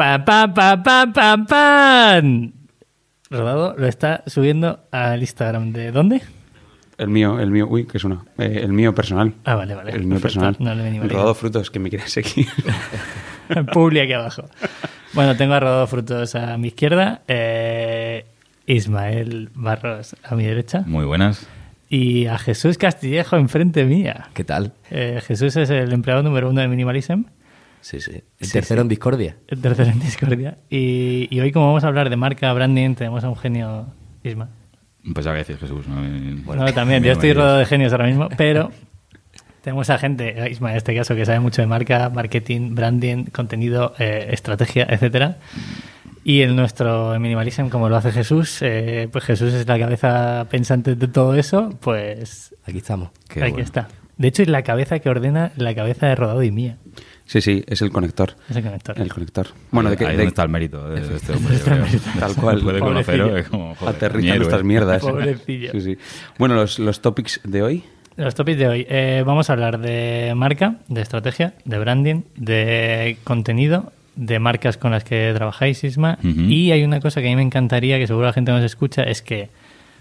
¡Pam, pam, pam, pam, pam, pam! Rodado lo está subiendo al Instagram. ¿De dónde? El mío, el mío, uy, que es uno. Eh, el mío personal. Ah, vale, vale. El mío Perfecto. personal. No le venía mal. Rodado Frutos, que me quieres seguir. Publi aquí abajo. Bueno, tengo a Rodado Frutos a mi izquierda, eh, Ismael Barros a mi derecha Muy buenas. y a Jesús Castillejo enfrente mía. ¿Qué tal? Eh, Jesús es el empleado número uno de Minimalism, Sí, sí. El Sí, tercero sí. en discordia. el tercero en Discordia. Y, y hoy, como vamos a hablar de marca, branding, tenemos a un genio, Isma. Pensaba que decías Jesús. ¿no? Eh, no, también, yo estoy rodado de genios ahora mismo, pero tenemos a gente, Isma en este caso, que sabe mucho de marca, marketing, branding, contenido, eh, estrategia, etcétera. Y en nuestro Minimalism, como lo hace Jesús, eh, pues Jesús es la cabeza pensante de todo eso, pues Aquí estamos. Qué aquí bueno. está. De hecho, es la cabeza que ordena la cabeza de Rodado y mía. Sí, sí, es el conector. Ese conector. El conector. Bueno, de que ahí de- está el mérito de, de este hombre. yo creo. Tal cual. Puede conocerlo. Es como, joder, nuestras mierdas. Pobrecillo. Sí, sí. Bueno, los, los topics de hoy. Los topics de hoy. Eh, vamos a hablar de marca, de estrategia, de branding, de contenido, de marcas con las que trabajáis, Isma. Y hay una cosa que a mí me encantaría, que seguro la gente nos escucha, es que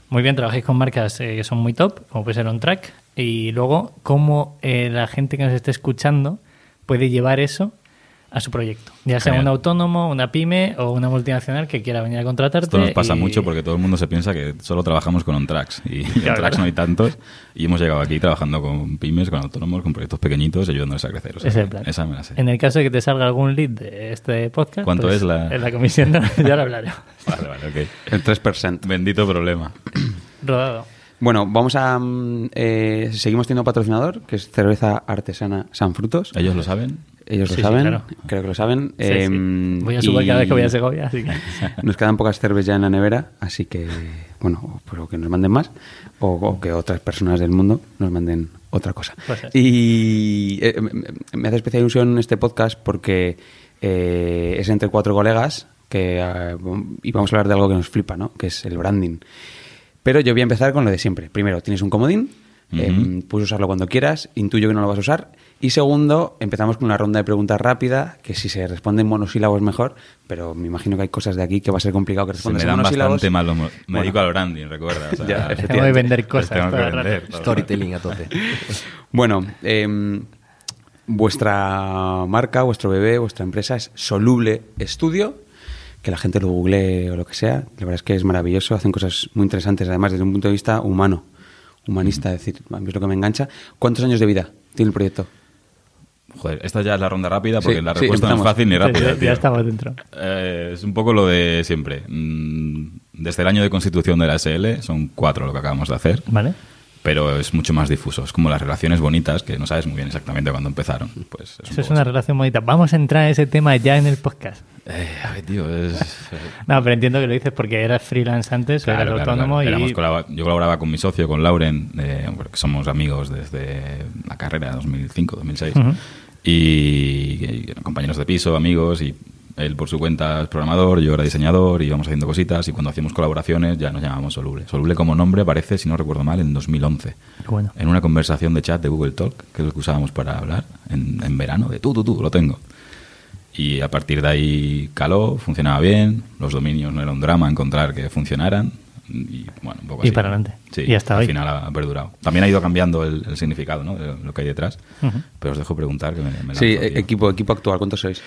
muy bien trabajáis con marcas eh, que son muy top, como puede ser On Track, y luego cómo eh, la gente que nos esté escuchando puede llevar eso a su proyecto. Ya sea Genial. un autónomo, una pyme o una multinacional que quiera venir a contratarte. Esto nos pasa y- mucho porque todo el mundo se piensa que solo trabajamos con on-tracks y Claro, on-tracks claro. no hay tantos y hemos llegado aquí trabajando con pymes, con autónomos, con proyectos pequeñitos ayudándoles a crecer. O sea, es el plan. Esa me la sé. En el caso de que te salga algún lead de este podcast, ¿Cuánto pues, es la- en la comisión? no, ya lo hablaré. Vale, vale, ok. El 3%. Bendito problema. Rodado. Bueno, vamos a. mm, eh, seguimos teniendo patrocinador, que es cerveza artesana San Frutos. ¿Ellos lo saben? Ellos Sí, lo sí, saben, claro. creo que lo saben. Sí. Em, Voy a subir cada vez que voy a Segovia, así que... Nos quedan pocas cervezas ya en la nevera, así que, bueno, pero que nos manden más o, o que otras personas del mundo nos manden otra cosa. Pues es. y eh, me- me hace especial ilusión este podcast porque eh, es entre cuatro colegas que eh, y vamos a hablar de algo que nos flipa, ¿no? Que es el branding. Pero yo voy a empezar con lo de siempre. Primero, tienes un comodín, eh, puedes usarlo cuando quieras, intuyo que no lo vas a usar. Y segundo, empezamos con una ronda de preguntas rápida, que si se responde en monosílabos mejor, pero me imagino que hay cosas de aquí que va a ser complicado que Se respondas me en dan monosílabos. bastante mal los mo- Me Bueno. dedico al branding, recuerda. O sea, Ya, pues efectivamente. Tengo que vender cosas. tengo que vender, Storytelling a tope. Bueno, em, vuestra marca, vuestro bebé, vuestra empresa es Soluble Estudio, que la gente lo googlee o lo que sea. La verdad es que es maravilloso, hacen cosas muy interesantes, además desde un punto de vista humano, humanista, es decir, a mí es lo que me engancha. ¿Cuántos años de vida tiene el proyecto? Joder, esta ya es la ronda rápida porque Sí, la sí, respuesta no es fácil ni Sí, rápida. ya, estamos dentro. Eh, es un poco lo de siempre. Mm, Desde el año de constitución de la SL, son cuatro lo que acabamos de hacer, ¿Vale? pero es mucho más difuso. Es como las relaciones bonitas, que no sabes muy bien exactamente cuándo empezaron. Pues es Eso es una así. relación bonita. Vamos a entrar en ese tema ya en el podcast. Eh, ay, tío, es... No, pero entiendo que lo dices porque eras freelance antes, Claro, eras claro, autónomo claro. y... Yo colaboraba con mi socio, con Lauren, eh, porque somos amigos desde la carrera 2005, 2006. Ujú. y, y eran compañeros de piso, amigos, y él por su cuenta es programador, yo era diseñador, y íbamos haciendo cositas, y cuando hacíamos colaboraciones ya nos llamábamos Soluble. Soluble como nombre aparece, si no recuerdo mal, en 2011. Qué bueno. En una conversación de chat de Google Talk, que es lo que usábamos para hablar en, en verano, de tú, tú, tú, lo tengo. Y a partir de ahí caló, funcionaba bien, los dominios no era un drama encontrar que funcionaran. Y bueno, un poco Y así. para adelante. Sí, Y hasta al hoy. final ha perdurado. También ha ido cambiando el, el significado ¿no? de lo que hay detrás. Ujú. Pero os dejo preguntar que me, me Sí, lanzo, equipo, equipo actual, ¿cuántos sois?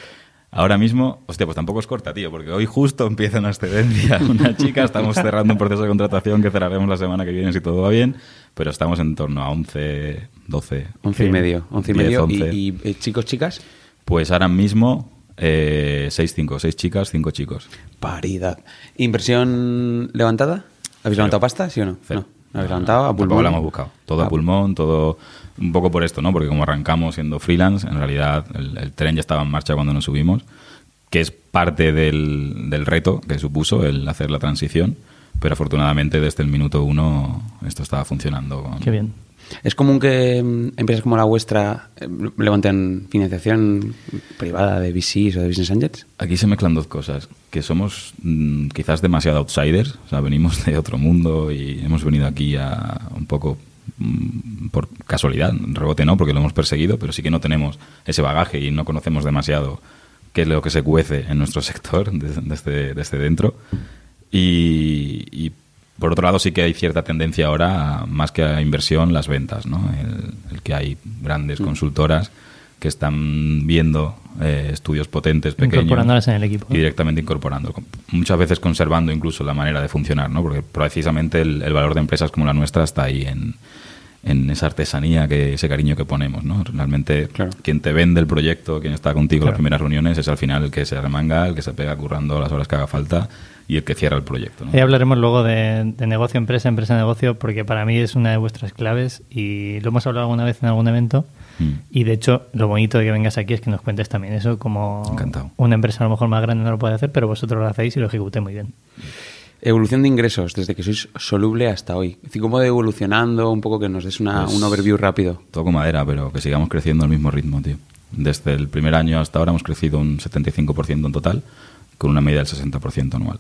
Ahora mismo, hostia, pues tampoco es corta, tío, porque hoy justo empieza una excedencia. Una chica, estamos cerrando un proceso de contratación que cerraremos la semana que viene si todo va bien, pero estamos en torno a 11, 12. Once y Qué medio. Once y 10, medio. 11. ¿Y, y, eh, chicos, chicas? Pues ahora mismo, eh, 6, 5, 6 chicas, 5 chicos. Paridad. ¿Inversión levantada? ¿Habéis levantado pasta, sí o no? Cero. No. ¿Habéis levantado a Tampoco pulmón? la hemos buscado. Todo a Ah, pulmón, todo un poco por esto, ¿no? Porque como arrancamos siendo freelance, en realidad el, el tren ya estaba en marcha cuando nos subimos, que es parte del, del reto que supuso el hacer la transición, pero afortunadamente desde el minuto uno esto estaba funcionando. con- Qué bien. ¿Es común que mm, empresas como la vuestra eh, levanten financiación privada de VCs o de Business Angels? Aquí se mezclan dos cosas, que somos mm, quizás demasiado outsiders, o sea, venimos de otro mundo y hemos venido aquí a un poco mm, por casualidad, rebote no, porque lo hemos perseguido, pero sí que no tenemos ese bagaje y no conocemos demasiado qué es lo que se cuece en nuestro sector desde, desde, desde dentro. Y, y, por otro lado sí que hay cierta tendencia ahora, a, más que a inversión, las ventas, ¿no? El, el que hay grandes Mm. consultoras que están viendo eh, estudios potentes, pequeños. Incorporándolas en el equipo. Y directamente incorporando. Muchas veces conservando incluso la manera de funcionar, ¿no? Porque precisamente el, el valor de empresas como la nuestra está ahí en, en esa artesanía, que ese cariño que ponemos, ¿no? Realmente Claro. quien te vende el proyecto, quien está contigo en las primeras reuniones, es al final el que se remanga, el que se pega currando las horas que haga falta y el que cierra el proyecto, ¿no? Ahí hablaremos luego de, de negocio, empresa, empresa, negocio, porque para mí es una de vuestras claves y lo hemos hablado alguna vez en algún evento. Mm. Y de hecho, lo bonito de que vengas aquí es que nos cuentes también eso, como Encantado. una empresa a lo mejor más grande no lo puede hacer, pero vosotros lo hacéis y lo ejecutéis muy bien. Evolución de ingresos desde que sois soluble hasta hoy. Cómo de evolucionando, un poco que nos des una, Pues- un overview rápido. Toco madera, pero que sigamos creciendo al mismo ritmo, tío. Desde el primer año hasta ahora hemos crecido un 75% en total, con una media del 60% anual.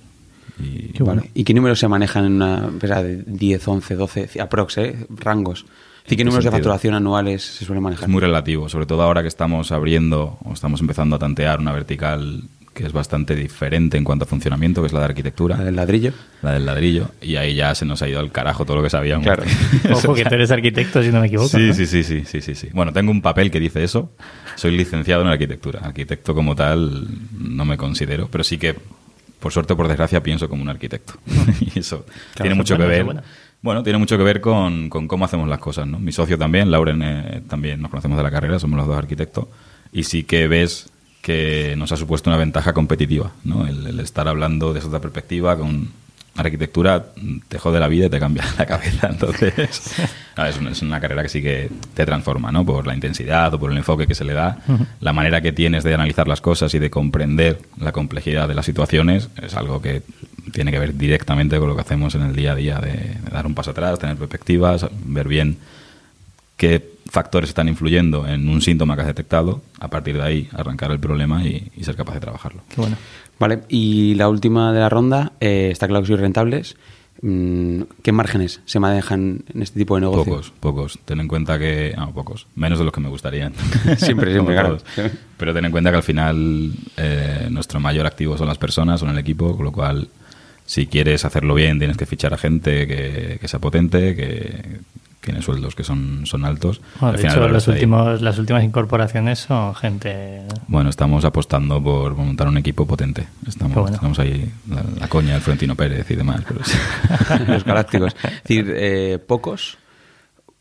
Y Qué bueno. Vale. ¿Y qué números se manejan en una empresa de 10, 11, 12, aprox, eh? rangos? Decir, ¿qué ¿En qué números de facturación anuales se suelen manejar? Es muy relativo, sobre todo ahora que estamos abriendo o estamos empezando a tantear una vertical que es bastante diferente en cuanto a funcionamiento, que es la de arquitectura, ¿La del ladrillo? la del ladrillo, y ahí ya se nos ha ido al carajo todo lo que sabíamos. Claro. Ojo que tú eres arquitecto, si no me equivoco. Sí, ¿no? sí, sí, sí, sí, sí, sí. Bueno, tengo un papel que dice eso. Soy licenciado en arquitectura. Arquitecto como tal no me considero, pero sí que, por suerte o por desgracia, pienso como un arquitecto. y eso tiene mucho que ver. Bueno, tiene mucho que ver con, con cómo hacemos las cosas, ¿no? Mi socio también, Lauren, eh, también nos conocemos de la carrera, somos los dos arquitectos, y sí que ves que nos ha supuesto una ventaja competitiva, ¿no? El, el estar hablando desde otra perspectiva con arquitectura te jode la vida y te cambia la cabeza, entonces es, una, es una carrera que sí que te transforma, ¿no? Por la intensidad o por el enfoque que se le da, la manera que tienes de analizar las cosas y de comprender la complejidad de las situaciones es algo que tiene que ver directamente con lo que hacemos en el día a día, de, de dar un paso atrás, tener perspectivas, ver bien qué factores están influyendo en un síntoma que has detectado, a partir de ahí arrancar el problema y, y ser capaz de trabajarlo. Qué bueno. Vale, y la última de la ronda, eh, está claro que sois rentables. Mm, ¿Qué márgenes se manejan en este tipo de negocio? Pocos, pocos. Ten en cuenta que... No, pocos. Menos de los que me gustarían. Siempre, siempre, claro. Pero ten en cuenta que al final eh, nuestro mayor activo son las personas, son el equipo, con lo cual si quieres hacerlo bien tienes que fichar a gente que, que sea potente, que tiene sueldos que son, son altos. Bueno, Al de final hecho, el los últimos, las últimas incorporaciones son gente... Bueno, estamos apostando por montar un equipo potente. Estamos, bueno. tenemos ahí la, la coña del Florentino Pérez y demás. Pero sí. Los galácticos. Es decir, eh, pocos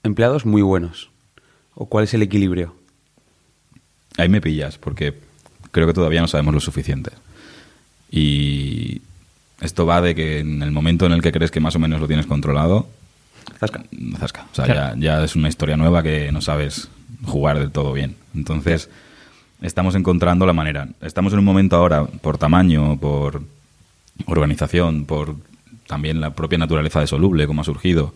empleados muy buenos. ¿O cuál es el equilibrio? Ahí me pillas, porque creo que todavía no sabemos lo suficiente. Y esto va de que en el momento en el que crees que más o menos lo tienes controlado, Zasca. zasca. O sea, Claro. ya, ya es una historia nueva que no sabes jugar del todo bien. Entonces, estamos encontrando la manera. Estamos en un momento ahora, por tamaño, por organización, por también la propia naturaleza de Soluble, como ha surgido,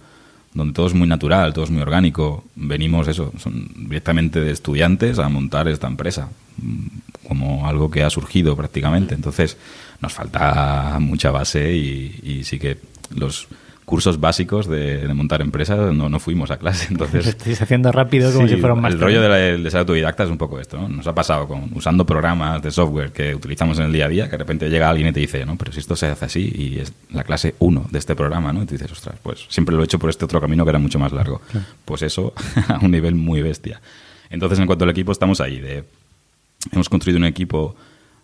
donde todo es muy natural, todo es muy orgánico. Venimos, eso, son directamente de estudiantes a montar esta empresa, mm, como algo que ha surgido prácticamente. Entonces, nos falta mucha base y, y sí que los cursos básicos de, de montar empresas no, no fuimos a clase. Lo Entonces, estáis haciendo rápido como Sí, si fuera un El rollo de la- de ser autodidacta es un poco esto, ¿no? Nos ha pasado con usando programas de software que utilizamos en el día a día, que de repente llega alguien y te dice, no, pero si esto se hace así y es la clase 1 de este programa, ¿no? Y tú dices, ostras, pues siempre lo he hecho por este otro camino que era mucho más largo. Pues eso a un nivel muy bestia. Entonces, en cuanto al equipo, estamos ahí. De, hemos construido un equipo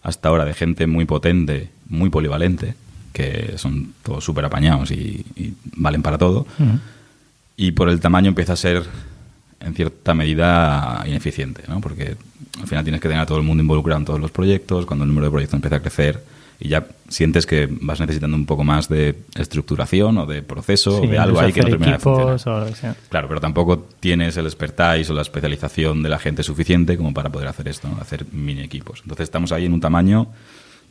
hasta ahora de gente muy potente, muy polivalente, que son todos súper apañados y, y valen para todo y por el tamaño empieza a ser en cierta medida ineficiente, ¿no? Porque al final tienes que tener a todo el mundo involucrado en todos los proyectos, cuando el número de proyectos empieza a crecer y ya sientes que vas necesitando un poco más de estructuración o de proceso o de algo ahí que no termina de funcionar. o sea. Claro, pero tampoco tienes el expertise o la especialización de la gente suficiente como para poder hacer esto, ¿no? hacer mini equipos. Entonces estamos ahí en un tamaño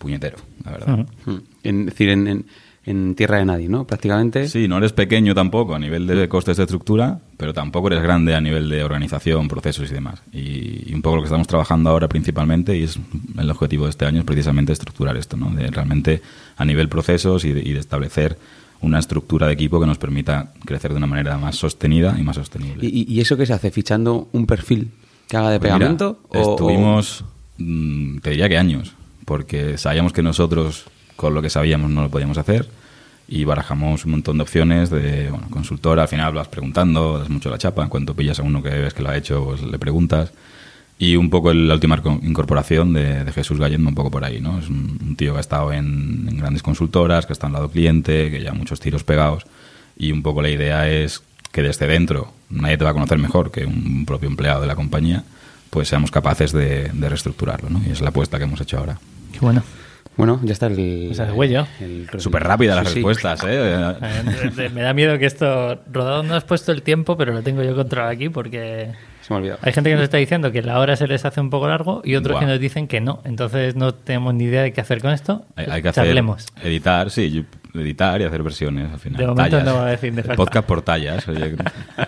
puñetero, la verdad. Ujú. Mm. En, es decir, en, en- en tierra de nadie, ¿no? Prácticamente. Sí, no eres pequeño tampoco a nivel de costes de estructura, pero tampoco eres grande a nivel de organización, procesos y demás. Y, y un poco lo que estamos trabajando ahora principalmente, y es el objetivo de este año, es precisamente estructurar esto, ¿no? De realmente a nivel procesos y de, y de establecer una estructura de equipo que nos permita crecer de una manera más sostenida y más sostenible. ¿Y, eso qué se hace? ¿Fichando un perfil que haga de Pues mira, pegamento? o- estuvimos, mm, te diría que años, porque sabíamos que nosotros con lo que sabíamos no lo podíamos hacer y barajamos un montón de opciones de bueno, consultora, al final vas preguntando, das mucho la chapa, en cuanto pillas a uno que ves que lo ha hecho, pues le preguntas. Y un poco la última co- incorporación de, de Jesús Gallendo, un poco por ahí, ¿no? Es un, un tío que ha estado en, en grandes consultoras, que está al lado cliente, que ya muchos tiros pegados. Y un poco la idea es que desde dentro, nadie te va a conocer mejor que un propio empleado de la compañía, pues seamos capaces de, de reestructurarlo, ¿no? Y es la apuesta que hemos hecho ahora. Qué bueno. Bueno, ya está el... O sea, el huello. el- Súper rápida las Sí, respuestas, ¿eh? Eh, Me da miedo que esto. Rodado no has puesto el tiempo, pero lo tengo yo controlado aquí porque. Se me ha olvidado. Hay gente que nos está diciendo que la hora se les hace un poco largo y otros Buah. que nos dicen que no. Entonces no tenemos ni idea de qué hacer con esto. Hay, hay que hacer Charlemos. editar, sí, yo- editar y hacer versiones al final. De momento Tallas. no va a decir de podcast por tallas. Oye,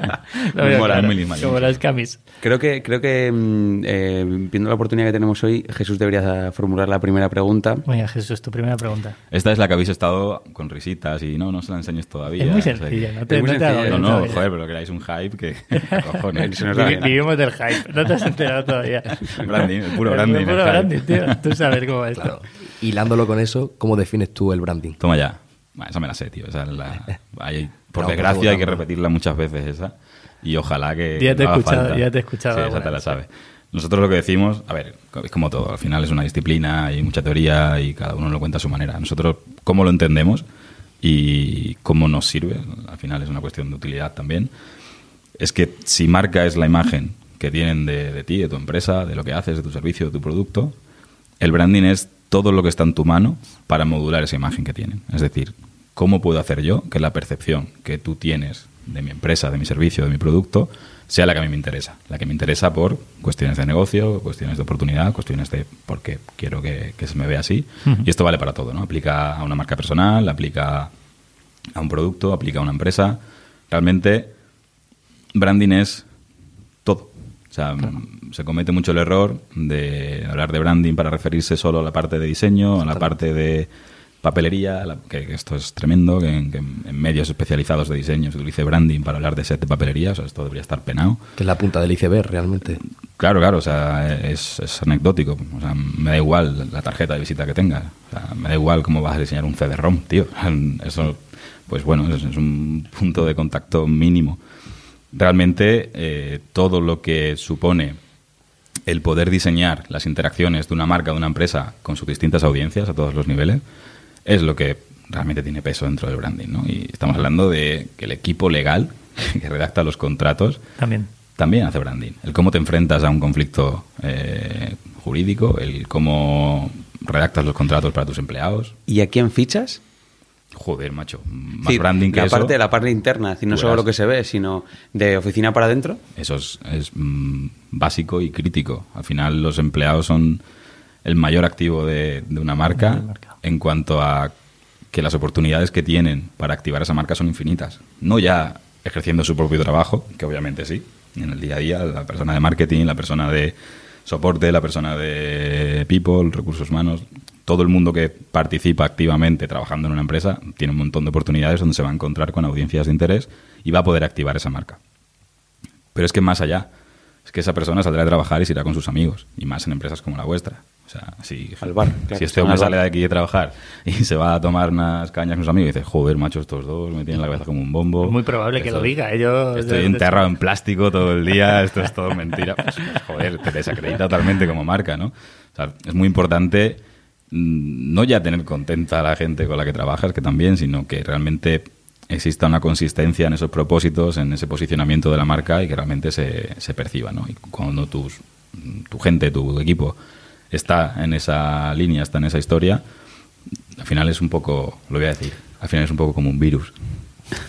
Lo veo mola, claro, muy como las camis. Creo que, creo que mm, eh, viendo la oportunidad que tenemos hoy, Jesús debería formular la primera pregunta. Venga, Jesús, tu primera pregunta. Esta es la que habéis estado con risitas y no, no se la enseñes todavía. Es muy o sea sencilla, no te, Es muy no sencilla. No, no, todavía. joder, pero queráis un hype que... cojones. Se nos da. Vivimos del hype, no te has enterado todavía. Branding, el puro El branding, el puro branding, tío. Tú sabes cómo es. Claro. Hilándolo con eso, ¿cómo defines tú el branding? Toma ya. Bueno, esa me la sé, tío. Esa es la- hay- por Claro, desgracia hay que repetirla muchas veces esa. Y ojalá que Ya te he no escuchado, falta. ya te he escuchado Sí, esa te la vez. sabe. Nosotros lo que decimos, a ver, es como todo. Al final es una disciplina, hay mucha teoría y cada uno lo cuenta a su manera. Nosotros, cómo lo entendemos y cómo nos sirve, al final es una cuestión de utilidad también, es que si marca es la imagen que tienen de, de ti, de tu empresa, de lo que haces, de tu servicio, de tu producto, el branding es todo lo que está en tu mano para modular esa imagen que tienen. Es decir, ¿cómo puedo hacer yo que la percepción que tú tienes de mi empresa, de mi servicio, de mi producto, sea la que a mí me interesa? La que me interesa por cuestiones de negocio, cuestiones de oportunidad, cuestiones de porque quiero que, que se me vea así. Y esto vale para todo, ¿no? Aplica a una marca personal, aplica a un producto, aplica a una empresa. Realmente, branding es. O sea, se comete mucho el error de hablar de branding para referirse solo a la parte de diseño, a la parte de papelería, la- que, que esto es tremendo, que, en- que en medios especializados de diseño se utilice branding para hablar de set de papelería, o sea, esto debería estar penado. Que es la punta del iceberg, realmente. Claro, claro, o sea, es, es anecdótico. O sea, me da igual la tarjeta de visita que tengas. O sea, me da igual cómo vas a diseñar un CD-ROM, tío. Eso, pues bueno, es, es un punto de contacto mínimo. Realmente, eh, todo lo que supone el poder diseñar las interacciones de una marca, de una empresa, con sus distintas audiencias a todos los niveles, es lo que realmente tiene peso dentro del branding, ¿no? Y estamos hablando de que el equipo legal que redacta los contratos También. también hace branding. El cómo te enfrentas a un conflicto eh, jurídico, el cómo redactas los contratos para tus empleados. ¿Y a quién fichas? Joder, macho. Más Sí, branding que la eso. parte, la parte interna, es decir, no solo lo que se ve, sino de oficina para adentro. Eso es, es, mm, básico y crítico. Al final, los empleados son el mayor activo de, de una marca. en cuanto a que las oportunidades que tienen para activar esa marca son infinitas. No ya ejerciendo su propio trabajo, que obviamente sí, en el día a día, la persona de marketing, la persona de soporte, la persona de people, recursos humanos, todo el mundo que participa activamente trabajando en una empresa tiene un montón de oportunidades donde se va a encontrar con audiencias de interés y va a poder activar esa marca. Pero es que más allá, es que esa persona saldrá a trabajar y se irá con sus amigos, y más en empresas como la vuestra. O sea, si, Al bar, claro, si este hombre al bar. sale de aquí de trabajar y se va a tomar unas cañas con sus amigos y dice, joder, macho, estos dos me tienen la cabeza como un bombo. Es muy probable que lo diga. ¿eh? Yo, Estoy yo- enterrado en plástico todo el día, esto es todo mentira. Pues, pues, joder, te desacredita totalmente como marca, ¿no? O sea, es muy importante no ya tener contenta a la gente con la que trabajas, que también, sino que realmente exista una consistencia en esos propósitos, en ese posicionamiento de la marca y que realmente se, se perciba, ¿no? Y cuando tus, tu gente, tu equipo está en esa línea, está en esa historia, al final es un poco, lo voy a decir, al final es un poco como un virus.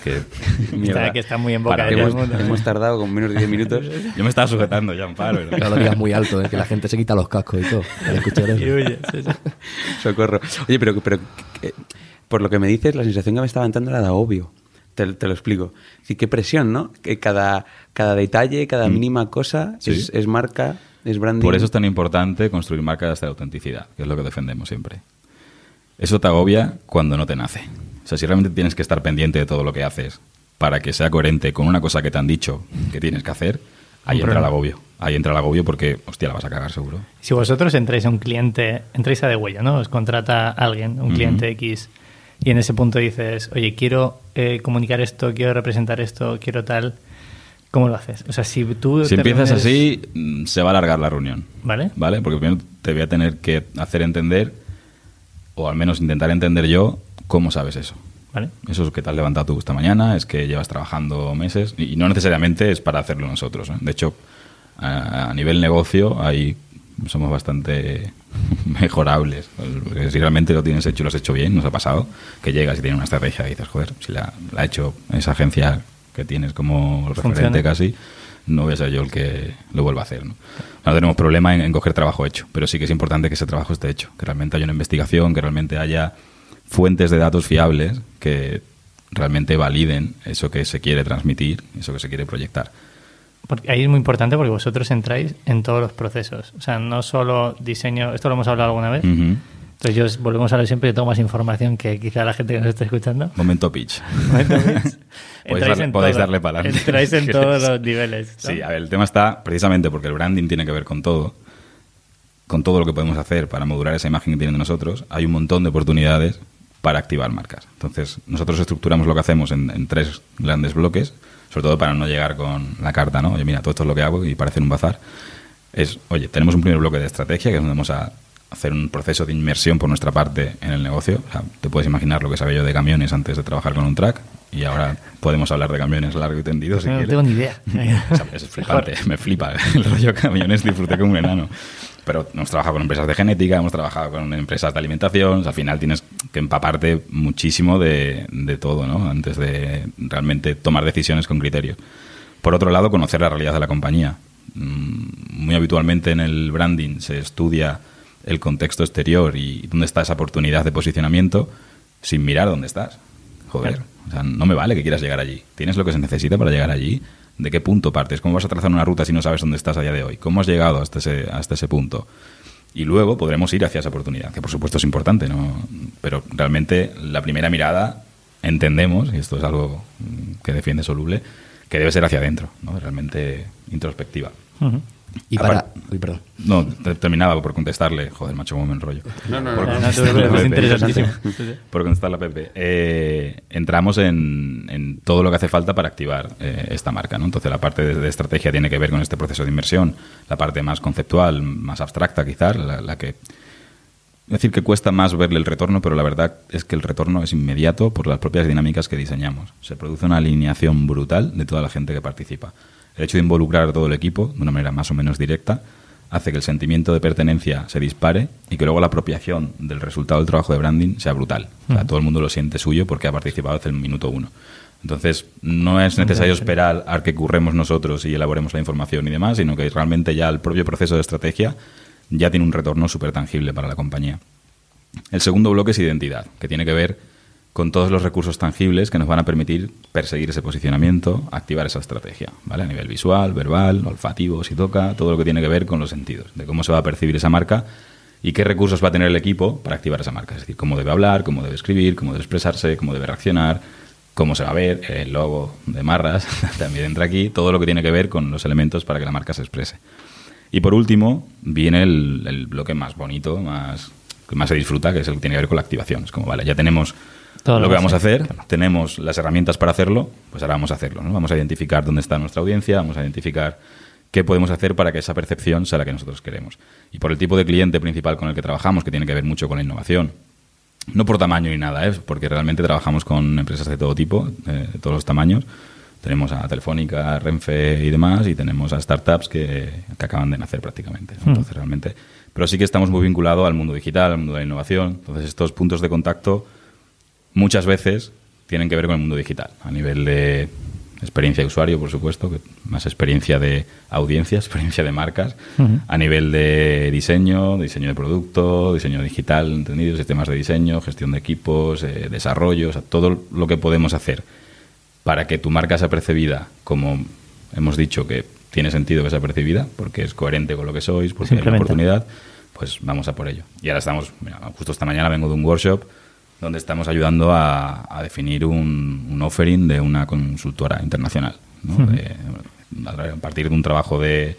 Que, Está, que está muy en boca Para de que todo el Hemos, mundo. hemos tardado con menos de 10 minutos. yo me estaba sujetando ya, Amparo. pero- No lo digas muy alto, ¿eh? que la gente se quita los cascos y todo. al escuchar eso. Y huye, sí, sí. Socorro. Oye, pero, pero eh, por lo que me dices, la sensación que me estaba entrando era de obvio. Te, te lo explico. Decir, qué presión, ¿no? Que cada, cada detalle, cada mínima cosa Mm. Sí. es, es marca, es branding. Por eso es tan importante construir marcas hasta la autenticidad, que es lo que defendemos siempre. Eso te agobia cuando no te nace. O sea, si realmente tienes que estar pendiente de todo lo que haces para que sea coherente con una cosa que te han dicho que tienes que hacer, Ahí entra el agobio. Ahí entra el agobio porque, hostia, la vas a cagar seguro. Si vosotros entráis a un cliente, entráis a de huella, ¿no? Os contrata alguien, un cliente X, y en ese punto dices, oye, quiero eh, comunicar esto, quiero representar esto, quiero tal. ¿Cómo lo haces? O sea, si tú. Si empiezas reúnes- así, mm, se va a alargar la reunión. ¿Vale? ¿Vale? Porque primero te voy a tener que hacer entender, o al menos intentar entender yo, cómo sabes eso. ¿Vale? Eso es que te has levantado tú esta mañana, es que llevas trabajando meses y no necesariamente es para hacerlo nosotros. ¿eh? De hecho, a, a nivel negocio ahí somos bastante mejorables. Porque si realmente lo tienes hecho y lo has hecho bien, nos ha pasado que llegas y tienes una estrategia y dices, joder, si la, la ha hecho esa agencia que tienes como Funciona. referente casi, no voy a ser yo el que lo vuelva a hacer. ¿no? No tenemos problema en, en coger trabajo hecho, pero sí que es importante que ese trabajo esté hecho, que realmente haya una investigación, que realmente haya fuentes de datos fiables que realmente validen eso que se quiere transmitir, eso que se quiere proyectar. Porque ahí es muy importante porque vosotros entráis en todos los procesos. O sea, no solo diseño, esto lo hemos hablado alguna vez. Entonces yo os- volvemos a hablar siempre, yo tengo más información que quizá la gente que nos esté escuchando. Momento pitch. Podéis darle- en podéis todo. darle para adelante. Entráis en todos los niveles. ¿no? Sí, a ver, el tema está precisamente porque el branding tiene que ver con todo, con todo lo que podemos hacer para modular esa imagen que tienen de nosotros. Hay un montón de oportunidades para activar marcas. Entonces, nosotros estructuramos lo que hacemos en, en tres grandes bloques, sobre todo para no llegar con la carta, ¿no? Oye, mira, todo esto es lo que hago y parecer un bazar. Es, oye, tenemos un primer bloque de estrategia, que es donde vamos a hacer un proceso de inmersión por nuestra parte en el negocio. O sea, te puedes imaginar lo que sabía yo de camiones antes de trabajar con un track y ahora podemos hablar de camiones largo y tendido si no tengo ni idea. O sea, es flipante, me flipa el rollo camiones, disfruté como un enano. Pero hemos trabajado con empresas de genética, hemos trabajado con empresas de alimentación, o sea, al final tienes que empaparte muchísimo de, de todo, ¿no? Antes de realmente tomar decisiones con criterio. Por otro lado, conocer la realidad de la compañía. Mm, Muy habitualmente en el branding se estudia el contexto exterior y dónde está esa oportunidad de posicionamiento sin mirar dónde estás. Joder, Claro. o sea, no me vale que quieras llegar allí. Tienes lo que se necesita para llegar allí. ¿De qué punto partes? ¿Cómo vas a trazar una ruta si no sabes dónde estás a día de hoy? ¿Cómo has llegado hasta ese, hasta ese punto? Y luego podremos ir hacia esa oportunidad, que por supuesto es importante, ¿no? Pero realmente la primera mirada entendemos, y esto es algo que defiende Soluble, que debe ser hacia adentro, ¿no? Realmente introspectiva. Y para... Aparte- Uy, perdón. No, te- terminaba por contestarle. Joder, macho, cómo me enrollo. No, no, Por no. No, es interesantísimo. Por contestarle a Pepe. Eh, entramos en, en todo lo que hace falta para activar eh, esta marca. ¿no? Entonces, la parte de, de estrategia tiene que ver con este proceso de inversión. La parte más conceptual, más abstracta, quizás, la, la que. Es decir, que cuesta más verle el retorno, pero la verdad es que el retorno es inmediato por las propias dinámicas que diseñamos. Se produce una alineación brutal de toda la gente que participa. El hecho de involucrar a todo el equipo de una manera más o menos directa hace que el sentimiento de pertenencia se dispare y que luego la apropiación del resultado del trabajo de branding sea brutal. O sea, todo el mundo lo siente suyo porque ha participado desde el minuto uno. Entonces, no es necesario esperar a que curremos nosotros y elaboremos la información y demás, sino que realmente ya el propio proceso de estrategia ya tiene un retorno súper tangible para la compañía. El segundo bloque es identidad, que tiene que ver con todos los recursos tangibles que nos van a permitir perseguir ese posicionamiento, activar esa estrategia, ¿vale? A nivel visual, verbal, olfativo, si toca, todo lo que tiene que ver con los sentidos, de cómo se va a percibir esa marca y qué recursos va a tener el equipo para activar esa marca. Es decir, cómo debe hablar, cómo debe escribir, cómo debe expresarse, cómo debe reaccionar, cómo se va a ver, el logo de Marras también entra aquí, todo lo que tiene que ver con los elementos para que la marca se exprese. Y por último, viene el, bloque más bonito, más que más se disfruta, que es el que tiene que ver con la activación. Es como, vale, ya tenemos Todo lo lo que vamos a hacer, claro. tenemos las herramientas para hacerlo, pues ahora vamos a hacerlo. ¿no? Vamos a identificar dónde está nuestra audiencia, vamos a identificar qué podemos hacer para que esa percepción sea la que nosotros queremos. Y por el tipo de cliente principal con el que trabajamos, que tiene que ver mucho con la innovación, no por tamaño ni nada, ¿eh? porque realmente trabajamos con empresas de todo tipo, eh, de todos los tamaños. Tenemos a Telefónica, Renfe y demás, y tenemos a startups que, que acaban de nacer prácticamente. ¿no? Entonces, realmente. Pero sí que estamos muy vinculados al mundo digital, al mundo de la innovación. Entonces, estos puntos de contacto muchas veces tienen que ver con el mundo digital, a nivel de experiencia de usuario, por supuesto, que más experiencia de audiencia, experiencia de marcas, a nivel de diseño, diseño de producto, diseño digital, entendido, sistemas de diseño, gestión de equipos, eh, desarrollo, o sea, todo lo que podemos hacer para que tu marca sea percibida como hemos dicho que tiene sentido que sea percibida, porque es coherente con lo que sois, porque hay una oportunidad, pues vamos a por ello. Y ahora estamos, mira, justo esta mañana vengo de un workshop donde estamos ayudando a, a definir un, un offering de una consultora internacional, ¿no? De a partir de un trabajo de,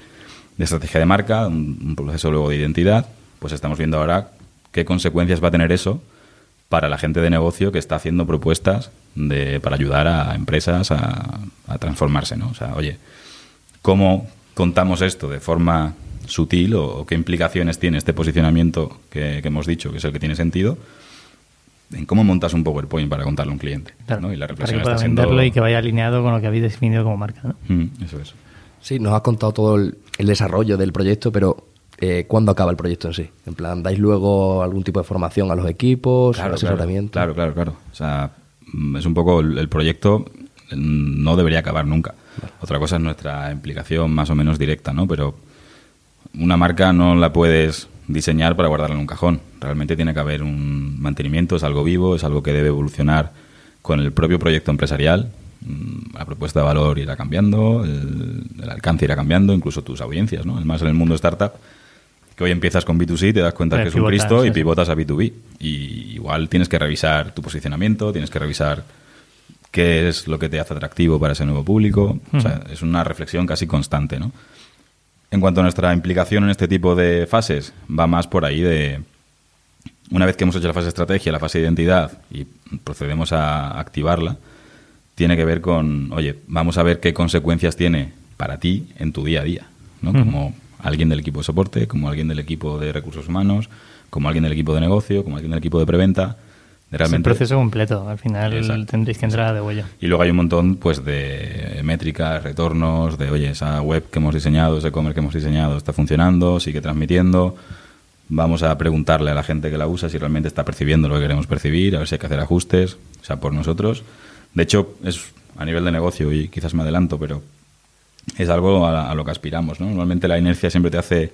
de estrategia de marca, un, un proceso luego de identidad, pues estamos viendo ahora qué consecuencias va a tener eso para la gente de negocio que está haciendo propuestas de, para ayudar a empresas a, a transformarse, ¿no? O sea, oye, ¿cómo contamos esto de forma sutil o, o qué implicaciones tiene este posicionamiento que, que hemos dicho, que es el que tiene sentido, en cómo montas un PowerPoint para contarle a un cliente. Claro, ¿no? Y la para que pueda está siendo... venderlo y que vaya alineado con lo que habéis definido como marca. ¿no? Mm, eso es. Sí, nos has contado todo el, el desarrollo del proyecto, pero eh, ¿cuándo acaba el proyecto en sí? En plan, ¿dais luego algún tipo de formación a los equipos, Claro, claro, asesoramiento? claro, claro, claro. O sea, mm, es un poco el, el proyecto mm, no debería acabar nunca. Otra cosa es nuestra implicación más o menos directa, ¿no? Pero una marca no la puedes diseñar para guardarla en un cajón. Realmente tiene que haber un mantenimiento, es algo vivo, es algo que debe evolucionar con el propio proyecto empresarial. Mm, La propuesta de valor irá cambiando, el, el alcance irá cambiando, incluso tus audiencias, ¿no? Además, en el mundo startup, que hoy empiezas con B2C, te das cuenta Eh, que es un pivotas, Cristo y pivotas a B2B. Y igual tienes que revisar tu posicionamiento, tienes que revisar qué es lo que te hace atractivo para ese nuevo público. O sea, es una reflexión casi constante, ¿no? En cuanto a nuestra implicación en este tipo de fases, va más por ahí de... Una vez que hemos hecho la fase de estrategia, la fase de identidad y procedemos a activarla, tiene que ver con, oye, vamos a ver qué consecuencias tiene para ti en tu día a día, ¿no? Como alguien del equipo de soporte, como alguien del equipo de recursos humanos, como alguien del equipo de negocio, como alguien del equipo de preventa. Es realmente proceso completo. Al final Exacto. tendréis que entrar de huello. y luego hay un montón pues de métricas, retornos, de oye, esa web que hemos diseñado, ese e-commerce que hemos diseñado está funcionando, sigue transmitiendo. Vamos a preguntarle a la gente que la usa si realmente está percibiendo lo que queremos percibir, a ver si hay que hacer ajustes, o sea, por nosotros. De hecho, es a nivel de negocio y quizás me adelanto, pero es algo a, a lo que aspiramos, ¿no? Normalmente la inercia siempre te hace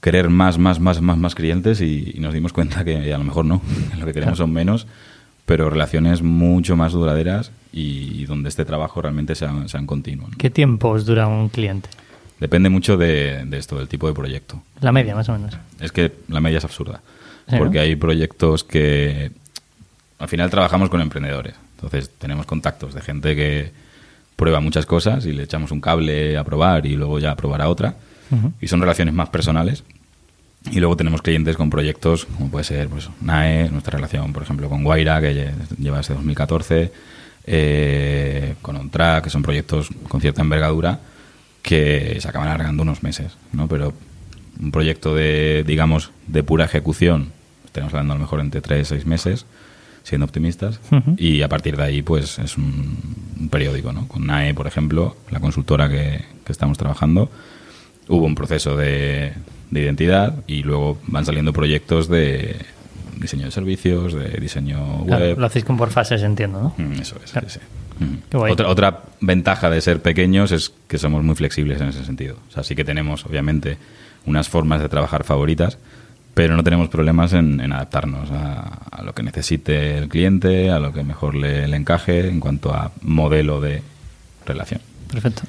querer más, más, más, más, más clientes y, y nos dimos cuenta que a lo mejor no, lo que queremos son menos, pero relaciones mucho más duraderas y donde este trabajo realmente sea, sean continuo. ¿no? ¿Qué tiempo os dura un cliente? Depende mucho de, de esto, del tipo de proyecto. La media, más o menos. Es que la media es absurda. Sí, porque ¿no? hay proyectos que al final trabajamos con emprendedores. Entonces tenemos contactos de gente que prueba muchas cosas y le echamos un cable a probar y luego ya probará otra. Ujú. Y son relaciones más personales. Y luego tenemos clientes con proyectos como puede ser pues, NAE, nuestra relación, por ejemplo, con Guaira, que lle- lleva desde 2014, eh, con OnTrack, que son proyectos con cierta envergadura que se acaban alargando unos meses, ¿no? Pero un proyecto de, digamos, de pura ejecución, estamos hablando a lo mejor entre 3 y 6 meses, siendo optimistas, Ujú. y a partir de ahí, pues es un, un periódico, ¿no? Con NAE, por ejemplo, la consultora que, que estamos trabajando, hubo un proceso de, de identidad y luego van saliendo proyectos de diseño de servicios, de diseño Claro, web. lo hacéis como por fases, entiendo, ¿no? Mm, Eso es, Claro. sí, sí. Mm. Qué guay. Otra, otra ventaja de ser pequeños es que somos muy flexibles en ese sentido. O sea, sí que tenemos, obviamente, unas formas de trabajar favoritas, pero no tenemos problemas en, en adaptarnos a, a lo que necesite el cliente, a lo que mejor le, le encaje en cuanto a modelo de relación. Perfecto.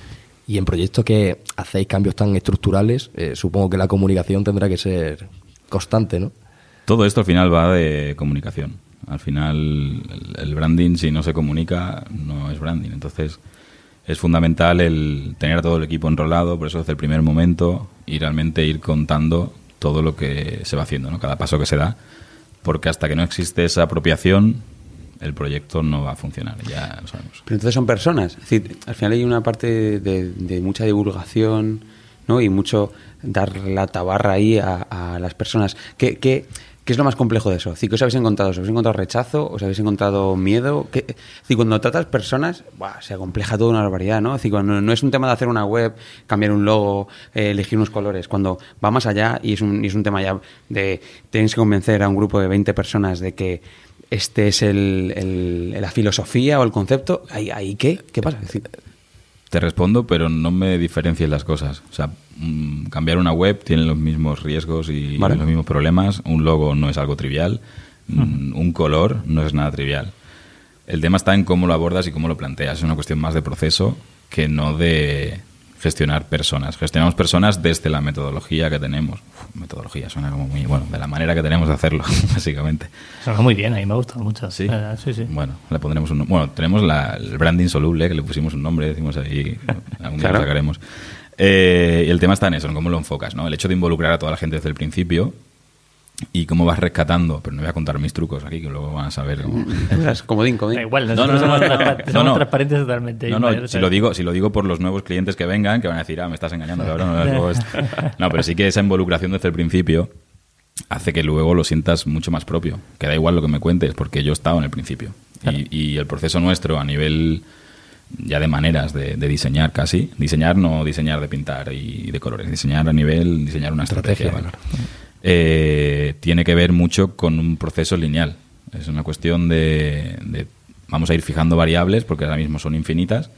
Y en proyectos que hacéis cambios tan estructurales, eh, supongo que la comunicación tendrá que ser constante, ¿no? Todo esto al final va de comunicación. Al final el, branding si no se comunica no es branding. Entonces es fundamental el tener a todo el equipo enrolado, por eso desde el primer momento y realmente ir contando todo lo que se va haciendo, ¿no? cada paso que se da, porque hasta que no existe esa apropiación el proyecto no va a funcionar, ya lo sabemos. Pero entonces son personas. Es al final hay una parte de, mucha divulgación ¿no? y mucho dar la tabarra ahí a, las personas. ¿Qué, es lo más complejo de eso? ¿Qué os habéis encontrado? ¿Os habéis encontrado rechazo? ¿Os habéis encontrado miedo? ¿Qué- cuando tratas personas, se acompleja todo una barbaridad. ¿no? Es no es un tema de hacer una web, cambiar un logo, eh, elegir unos colores. Cuando va más allá y es un, tema ya de tienes que convencer a un grupo de 20 personas de que este es el, el- la filosofía o el concepto, ¿ahí, ahí qué? ¿Qué pasa? Decir, Te respondo, pero no me diferencies las cosas. O sea, mm, cambiar una web tiene los mismos riesgos y Vale. los mismos problemas. Un logo no es algo trivial. Mm, Un color no es nada trivial. El tema está en cómo lo abordas y cómo lo planteas. Es una cuestión más de proceso que no de gestionar personas. Gestionamos personas desde la metodología que tenemos. Uf, metodología suena como muy bueno, de la manera que tenemos de hacerlo, básicamente. Suena muy bien, a mí me ha gustado mucho. Sí. Eh, sí, sí. Bueno, le pondremos un bueno, tenemos la- el branding soluble que le pusimos un nombre, decimos ahí, algún día Claro. lo sacaremos. Eh, y el tema está en eso, en cómo lo enfocas, ¿no? El hecho de involucrar a toda la gente desde el principio y cómo vas rescatando, pero no voy a contar mis trucos aquí que luego van a saber. cómo- Comodín, comodín. Da igual, No, no, no, somos, no, transpa- no, somos no. transparentes totalmente. No, si lo digo, si lo digo por los nuevos clientes que vengan, que van a decir, ah, me estás engañando, cabrón. no, luego es- No, pero sí que esa involucración desde el principio hace que luego lo sientas mucho más propio. Que da igual lo que me cuentes, porque yo he estado en el principio. Y, y el proceso nuestro a nivel ya de maneras de, de diseñar casi, diseñar no diseñar de pintar y de colores, diseñar a nivel, diseñar una estrategia. Estrategia, ¿vale? Eh, tiene que ver mucho con un proceso lineal. Es una cuestión de, de- vamos a ir fijando variables porque ahora mismo son infinitas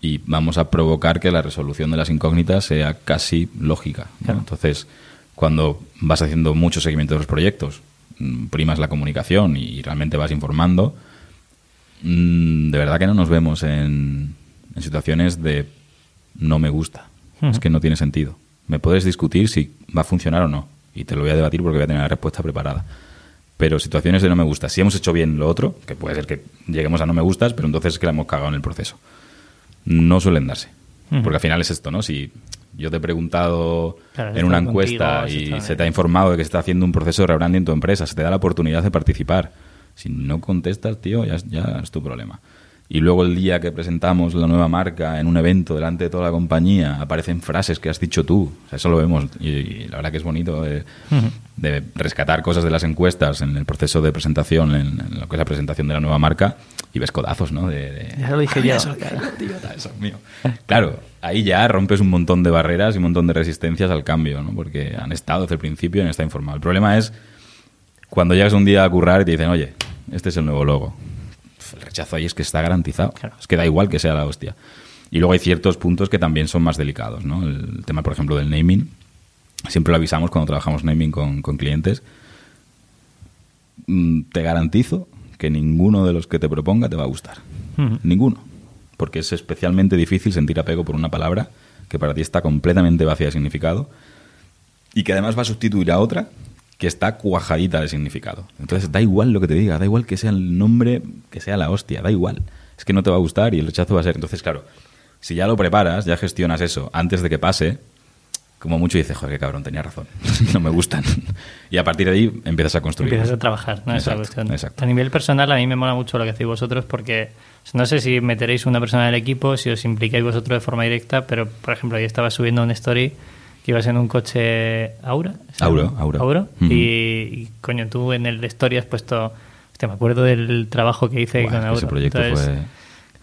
y vamos a provocar que la resolución de las incógnitas sea casi lógica. ¿no? Entonces, cuando vas haciendo mucho seguimiento de los proyectos, mm, primas la comunicación y realmente vas informando, mm, de verdad que no nos vemos en, en situaciones de no me gusta. Es que no tiene sentido. Me puedes discutir si va a funcionar o no. Y te lo voy a debatir porque voy a tener la respuesta preparada. Pero situaciones de no me gusta. Si hemos hecho bien lo otro, que puede ser que lleguemos a no me gustas, pero entonces es que la hemos cagado en el proceso. No suelen darse. Porque al final es esto, ¿no? Si yo te he preguntado Claro, en una encuesta contigo, y se te ha informado de que se está haciendo un proceso de rebranding en tu empresa, se te da la oportunidad de participar. Si no contestas, tío, ya, ya es tu problema. Y luego el día que presentamos la nueva marca en un evento delante de toda la compañía, aparecen frases que has dicho tú. O sea, eso lo vemos. Y, y la verdad que es bonito de, de rescatar cosas de las encuestas en el proceso de presentación, en, en lo que es la presentación de la nueva marca, y ves codazos, ¿no? De, de, Ya lo dije yo. eso, tío, tal, eso es mío. Claro, ahí ya rompes un montón de barreras y un montón de resistencias al cambio, ¿no? Porque han estado desde el principio y han estado informados. El problema es cuando llegas un día a currar y te dicen, oye, este es el nuevo logo. El rechazo ahí es que está garantizado. Claro. Es que da igual que sea la hostia. Y luego hay ciertos puntos que también son más delicados, ¿no? El tema, por ejemplo, del naming. Siempre lo avisamos cuando trabajamos naming con, con clientes. Mm, Te garantizo que ninguno de los que te proponga te va a gustar. Ninguno. Porque es especialmente difícil sentir apego por una palabra que para ti está completamente vacía de significado y que además va a sustituir a otra que está cuajadita de significado. Entonces da igual lo que te diga, da igual que sea el nombre, que sea la hostia, da igual. Es que no te va a gustar y el rechazo va a ser. Entonces, claro, si ya lo preparas, ya gestionas eso antes de que pase, como mucho dices, joder, qué cabrón, tenía razón, no me gustan. Y a partir de ahí empiezas a construir. Empiezas a trabajar, ¿no? Esa Exacto, cuestión. exacto. A nivel personal, a mí me mola mucho lo que hacéis vosotros porque no sé si meteréis una persona en el equipo, si os implicáis vosotros de forma directa, pero por ejemplo, yo estaba subiendo un story que ibas en un coche Aura. ¿se Auro? Auro. Auro. Ujú. y, y, coño, tú en el story has puesto. Hostia, me acuerdo del trabajo que hice Buah, con Auro. ese proyecto Entonces,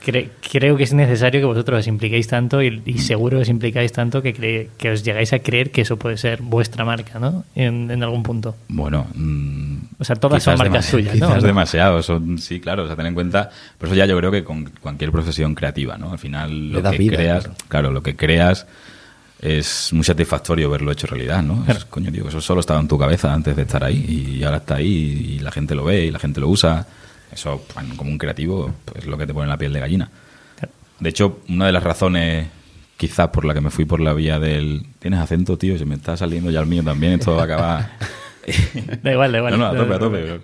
fue... cre- creo que es necesario que vosotros os impliquéis tanto y, y seguro os implicáis tanto que, que os llegáis a creer que eso puede ser vuestra marca, ¿no? En, en algún punto. Bueno, mm, O sea, todas son marcas suyas, ¿no? Quizás demasiado, son, sí, claro, o sea, ten en cuenta, por eso ya yo creo que con cualquier profesión creativa, ¿no? Al final Le lo das que vida, creas, claro. claro. lo que creas es muy satisfactorio verlo hecho realidad, ¿no? Es, coño, digo, eso solo estaba en tu cabeza antes de estar ahí y ahora está ahí y la gente lo ve y la gente lo usa. Eso, como un creativo, pues es lo que te pone la piel de gallina. De hecho, una de las razones quizás por la que me fui por la vía del tienes acento, tío, se me está saliendo ya el mío también, esto va a acabar... Da igual, da igual. No, no, a tope, a tope.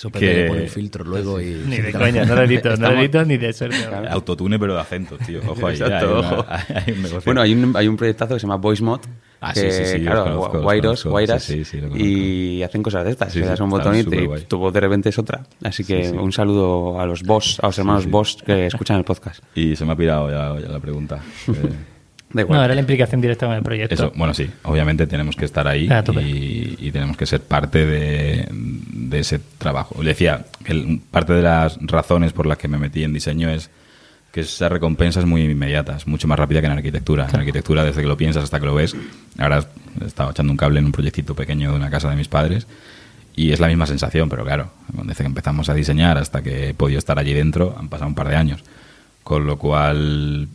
Eso Que- que... poner filtro luego y... Ni de coña, no lo edito, no lo edito ni de suerte. Autotune, pero de acento, tío. Ojo ahí, Exacto, hay, una- ojo. hay un negocio. Bueno, hay un, hay un proyectazo que se llama VoiceMod. Ah, que, sí, sí, claro, conozco, Guairos, conozco. Guairas, Sí, sí, sí, lo conozco. y hacen cosas de estas. Sí, le das un botón y tu voz de repente es otra. Así que Sí, sí. un saludo a los boss, a los hermanos sí. boss que escuchan el podcast. Y se me ha pirado ya, ya la pregunta. Da igual. No, era la implicación directa con el proyecto. Eso, bueno, sí, obviamente tenemos que estar ahí y, y tenemos que ser parte de, de ese trabajo. Le decía, el- parte de las razones por las que me metí en diseño es que esa recompensa es muy inmediata, es mucho más rápida que en arquitectura. En arquitectura, desde que lo piensas hasta que lo ves, ahora he estado echando un cable en un proyectito pequeño de una casa de mis padres y es la misma sensación, pero claro, desde que empezamos a diseñar hasta que he podido estar allí dentro han pasado un par de años. Con lo cual,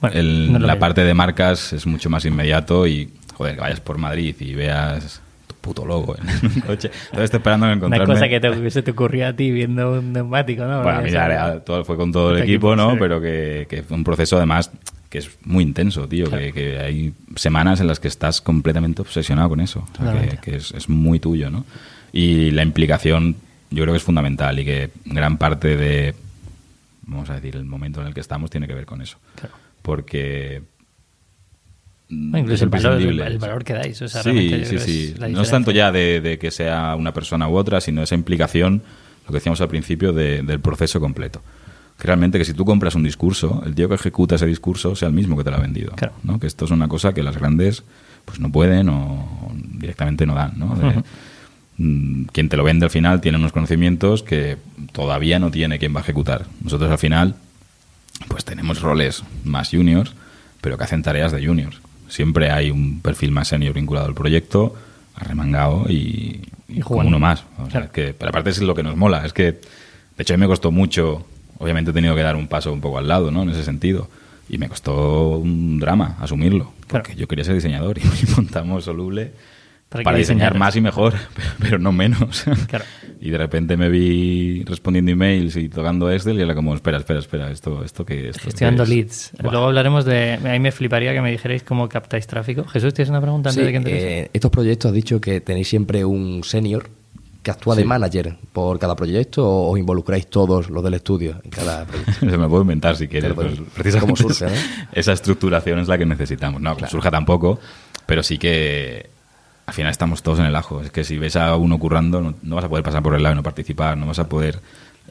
Bueno, el- no la veo. parte de marcas es mucho más inmediato y, joder, que vayas por Madrid y veas tu puto logo en un coche. Entonces estoy esperando en Una encontrarme... cosa que, te, que se te ocurrió a ti viendo un neumático, ¿no? Bueno, mira, todo, fue con todo el equipo, ¿no? Pero que, que fue un proceso, además, que es muy intenso, tío, que, que hay semanas en las que estás completamente obsesionado con eso, o sea, que es, es muy tuyo, ¿no? Y la implicación yo creo que es fundamental y que gran parte de, vamos a decir, el momento en el que estamos tiene que ver con eso. Claro. Porque... No, incluso es el valor, el, valor que dais. O sea, realmente Sí, yo sí, creo que sí. es No es tanto ya de, de que sea una persona u otra, sino esa implicación, lo que decíamos al principio, de- del proceso completo. Que realmente que si tú compras un discurso, el tío que ejecuta ese discurso sea el mismo que te lo ha vendido. Claro. ¿no? Que esto es una cosa que las grandes pues no pueden o directamente no dan. ¿no? De- mm, quien te lo vende al final tiene unos conocimientos que todavía no tiene quien va a ejecutar. Nosotros al final pues tenemos roles más juniors, pero que hacen tareas de juniors. Siempre hay un perfil más senior vinculado al proyecto, arremangado y, y Y como jugando. uno más. O sea, Claro. que, pero aparte es lo que nos mola. Es que, de hecho, a mí me costó mucho. Obviamente he tenido que dar un paso un poco al lado, ¿no? En ese sentido. Y me costó un drama asumirlo. Porque Claro. yo quería ser diseñador y montamos Soluble Para para, diseñar más y mejor, pero, no menos. Claro. Y de repente me vi respondiendo emails y tocando Excel y era como, espera, espera, espera, esto, esto que esto Gestionando qué es?". leads. Buah. Luego hablaremos de. A mí me fliparía que me dijerais cómo captáis tráfico. Jesús, ¿tienes una pregunta antes Sí, de que entres? eh, estos proyectos has dicho que tenéis siempre un senior que actúa de Sí. manager por cada proyecto o os involucráis todos los del estudio en cada proyecto. Se me puede inventar si quieres. Claro, pues, precisamente ¿cómo surge? Esa estructuración es la que necesitamos. No, que surja tampoco, pero sí que al final estamos todos en el ajo. Es que si ves a uno currando, no, no vas a poder pasar por el lado y no participar, no vas a poder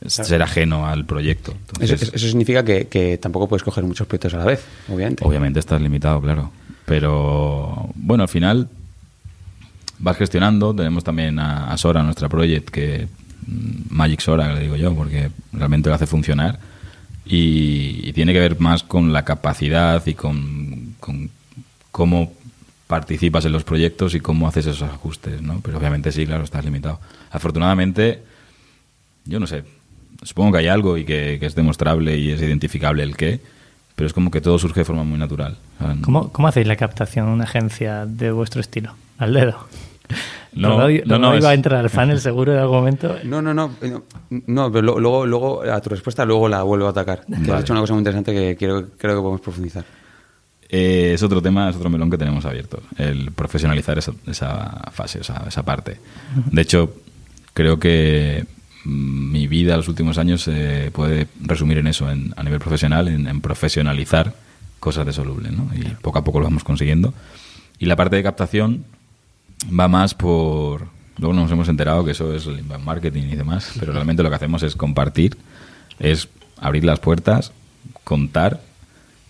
ser ajeno al proyecto. Eso, Entonces, eso significa que, que tampoco puedes coger muchos proyectos a la vez, obviamente. Obviamente estás limitado, claro. Pero bueno, al final vas gestionando. Tenemos también a, a Sora, nuestra project, que mm, Magic Sora, le digo yo, porque realmente lo hace funcionar. Y, y tiene que ver más con la capacidad y con, con cómo participas en los proyectos y cómo haces esos ajustes, ¿no? Pero obviamente sí, claro, estás limitado. Afortunadamente, yo no sé, supongo que hay algo y que, que es demostrable y es identificable el qué, pero es como que todo surge de forma muy natural. Sea, ¿Cómo, ¿Cómo hacéis la captación en una agencia de vuestro estilo? Al dedo. No, no, no, es- va a entrar al funnel seguro en algún momento. No, no, no, no, no, pero luego, luego a tu respuesta luego la vuelvo a atacar. Que has dicho una cosa muy interesante que quiero, creo que podemos profundizar. Eh, es otro tema, es otro melón que tenemos abierto, el profesionalizar esa, esa fase, esa, esa parte. De hecho, creo que mm, mi vida los últimos años se puede resumir en eso, en- a nivel profesional, en, en profesionalizar cosas de soluble, ¿no? Y poco a poco lo vamos consiguiendo. Y la parte de captación va más por... Luego nos hemos enterado que eso es el marketing y demás, pero realmente lo que hacemos es compartir, es abrir las puertas, contar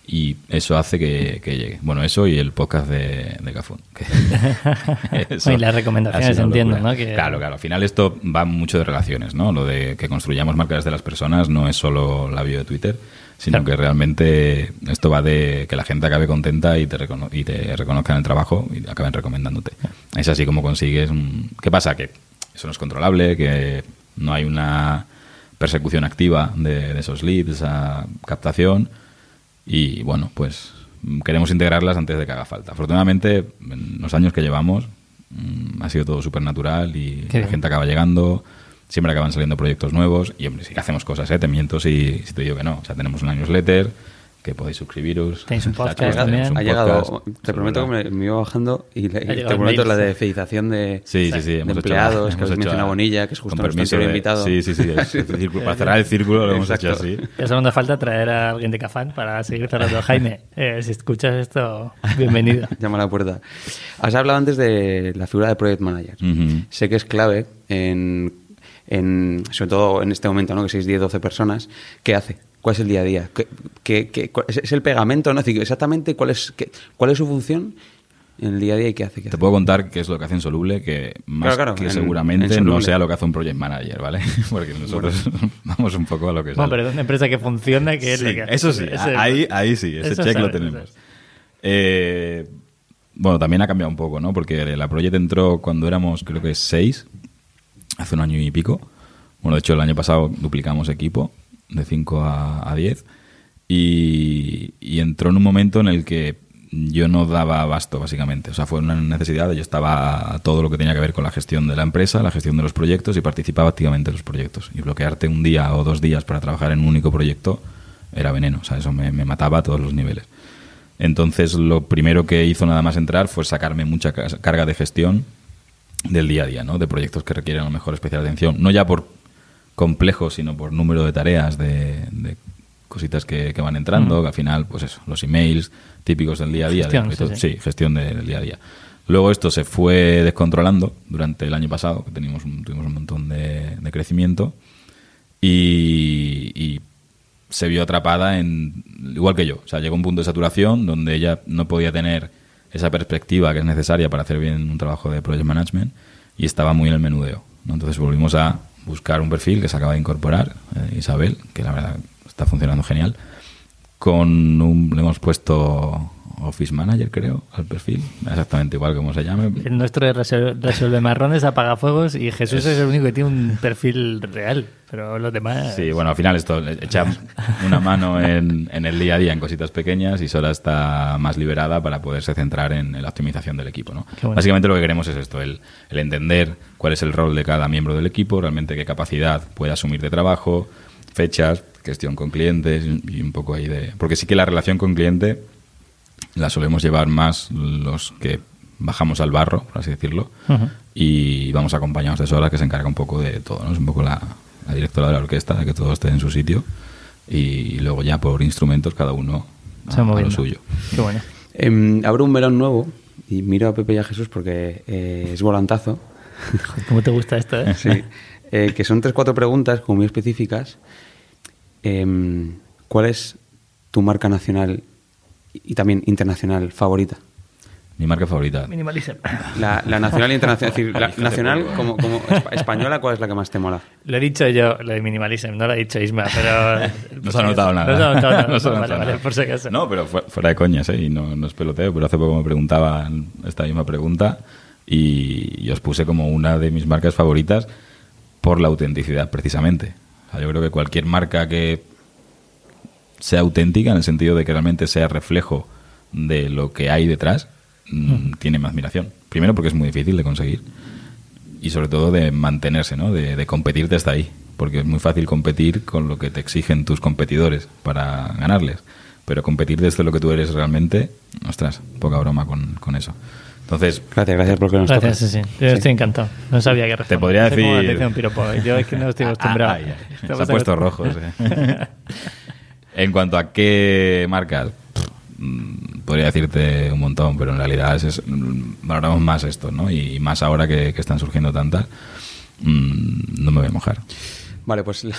y eso hace que, que llegue. Bueno, eso y el podcast de, de Cafún. Y las recomendaciones, entiendo, locura. ¿no? Que- Claro, claro. Al final esto va mucho de relaciones, ¿no? Lo de que construyamos marcas de las personas no es solo la bio de Twitter, sino Claro. que realmente esto va de que la gente acabe contenta y te, recono- y te reconozcan el trabajo y acaben recomendándote. Es así como consigues un... ¿Qué pasa? Que eso no es controlable, que no hay una persecución activa de, de esos leads, esa captación y bueno, pues mm, queremos integrarlas antes de que haga falta. Afortunadamente, en los años que llevamos mm, ha sido todo súper natural y Qué la bien. gente acaba llegando, siempre acaban saliendo proyectos nuevos y hombre, sí que hacemos cosas, ¿eh? te miento si, si te digo que no. O sea, tenemos una newsletter que podéis suscribiros. Tenéis un podcast también. un ha llegado, podcast, te prometo que me, me iba bajando y, le- te prometo la de fidelización de, Sí, sí, sí. de hemos hecho- empleados, que hemos hecho mencionado a- Bonilla, que es justo nuestro de- invitado. Sí, sí, sí. es decir, para cerrar el círculo lo hemos hecho así. Ya solo nos falta traer a alguien de Cafán para seguir cerrando. Jaime, eh, si escuchas esto, bienvenido. Llama a la puerta. Has hablado antes de la figura de Project Manager. Sé que es clave, en, en- sobre todo en este momento, ¿no? que sois 10, 12 personas. ¿Qué hace? ¿Cuál es el día a día? ¿Qué, qué- qué- es, es el pegamento? ¿no? Es exactamente cuál es, qué- cuál es su función en el día a día y qué hace. qué Te hace? puedo contar qué es lo que hace en Soluble, que más Claro, claro, que en- seguramente en no sea lo que hace un project manager, ¿vale? Porque nosotros vamos un poco a lo que Bueno, sale. pero es una empresa que funciona, que es Sí, lo que eso sí, Ese- ahí, ahí sí, ese check lo sabes, tenemos. Eh, bueno, también ha cambiado un poco, ¿no? Porque la Project entró cuando éramos, creo que seis, hace un año y pico. Bueno, de hecho, el año pasado duplicamos equipo de 5 a, a 10 y, entró en un momento en el que yo no daba abasto, básicamente. O sea, fue una necesidad. Yo estaba a todo lo que tenía que ver con la gestión de la empresa, la gestión de los proyectos y participaba activamente en los proyectos. Y bloquearte un día o dos días para trabajar en un único proyecto era veneno. O sea, eso me, me mataba a todos los niveles. Entonces, lo primero que hizo nada más entrar fue sacarme mucha ca- carga de gestión del día a día, ¿no? De proyectos que requieren a lo mejor especial atención. No ya por complejo, sino por número de tareas, de, de cositas que, que van entrando, que al final, pues eso, los emails típicos del día a día. de Gestión, sí, proyectos- sí. sí, gestión de- del día a día. Luego esto se fue descontrolando durante el año pasado, que teníamos un, tuvimos un montón de, de crecimiento, y, y se vio atrapada en, igual que yo, o sea, llegó un punto de saturación donde ella no podía tener esa perspectiva que es necesaria para hacer bien un trabajo de project management y estaba muy en el menudeo. ¿no? Entonces volvimos a buscar un perfil que se acaba de incorporar, eh, Isabel, que la verdad está funcionando genial, con un, le hemos puesto Office Manager, creo, al perfil, exactamente igual como se llame. El nuestro es resuelve marrones, apaga y Jesús es... el único que tiene un perfil real, pero los demás... Sí, bueno, al final esto echa una mano en, en el día a día en cositas pequeñas y Sora está más liberada para poderse centrar en, la optimización del equipo. ¿no? Bueno. Básicamente lo que queremos es esto, el, el entender cuál es el rol de cada miembro del equipo, realmente qué capacidad puede asumir de trabajo, fechas, gestión con clientes y un poco ahí de... Porque sí que la relación con cliente la solemos llevar más los que bajamos al barro, por así decirlo, y vamos acompañados de Sora, que se encarga un poco de todo, ¿no? Es un poco la, la directora de la orquesta, de que todo esté en su sitio, y luego ya por instrumentos cada uno a, lo suyo. Qué bueno. Em, abro un melón nuevo y miro a Pepe y a Jesús porque eh, es volantazo. ¿Cómo te gusta esto, eh? Sí. Eh, que son tres, cuatro preguntas como muy específicas. Em, ¿Cuál es tu marca nacional y también internacional favorita? Mi marca favorita. Minimalism. La, la nacional e internacional. Es decir, la nacional como, como espa- española, ¿cuál es la que más te mola? Lo he dicho yo, lo de minimalism, no lo ha dicho Isma, pero... No se ha notado nada. No se ha notado nada. No se ha vale, notado vale, nada. por si acaso. No, pero fu- fuera de coñas, ¿eh? Y no, no es peloteo, pero hace poco me preguntaban esta misma pregunta y, y os puse como una de mis marcas favoritas por la autenticidad, precisamente. O sea, yo creo que cualquier marca que sea auténtica, en el sentido de que realmente sea reflejo de lo que hay detrás, mm, tiene mi admiración. Primero porque es muy difícil de conseguir y sobre todo de mantenerse, ¿no? De, de competirte hasta ahí. Porque es muy fácil competir con lo que te exigen tus competidores para ganarles. Pero competir desde lo que tú eres realmente, ostras, poca broma con, con eso. Entonces, Gracias, gracias por que nos Gracias, sí, sí. Yo estoy encantado. No sabía que responder. podría decir- te hice un piropo. Yo es que no estoy acostumbrado. Ay, ay, se ha puesto rojos. eh. En cuanto a qué marcas, mm, podría decirte un montón, pero en realidad es, es- mm, valoramos más esto, ¿no? Y más ahora que, que están surgiendo tantas, mm, no me voy a mojar. Vale, pues... la-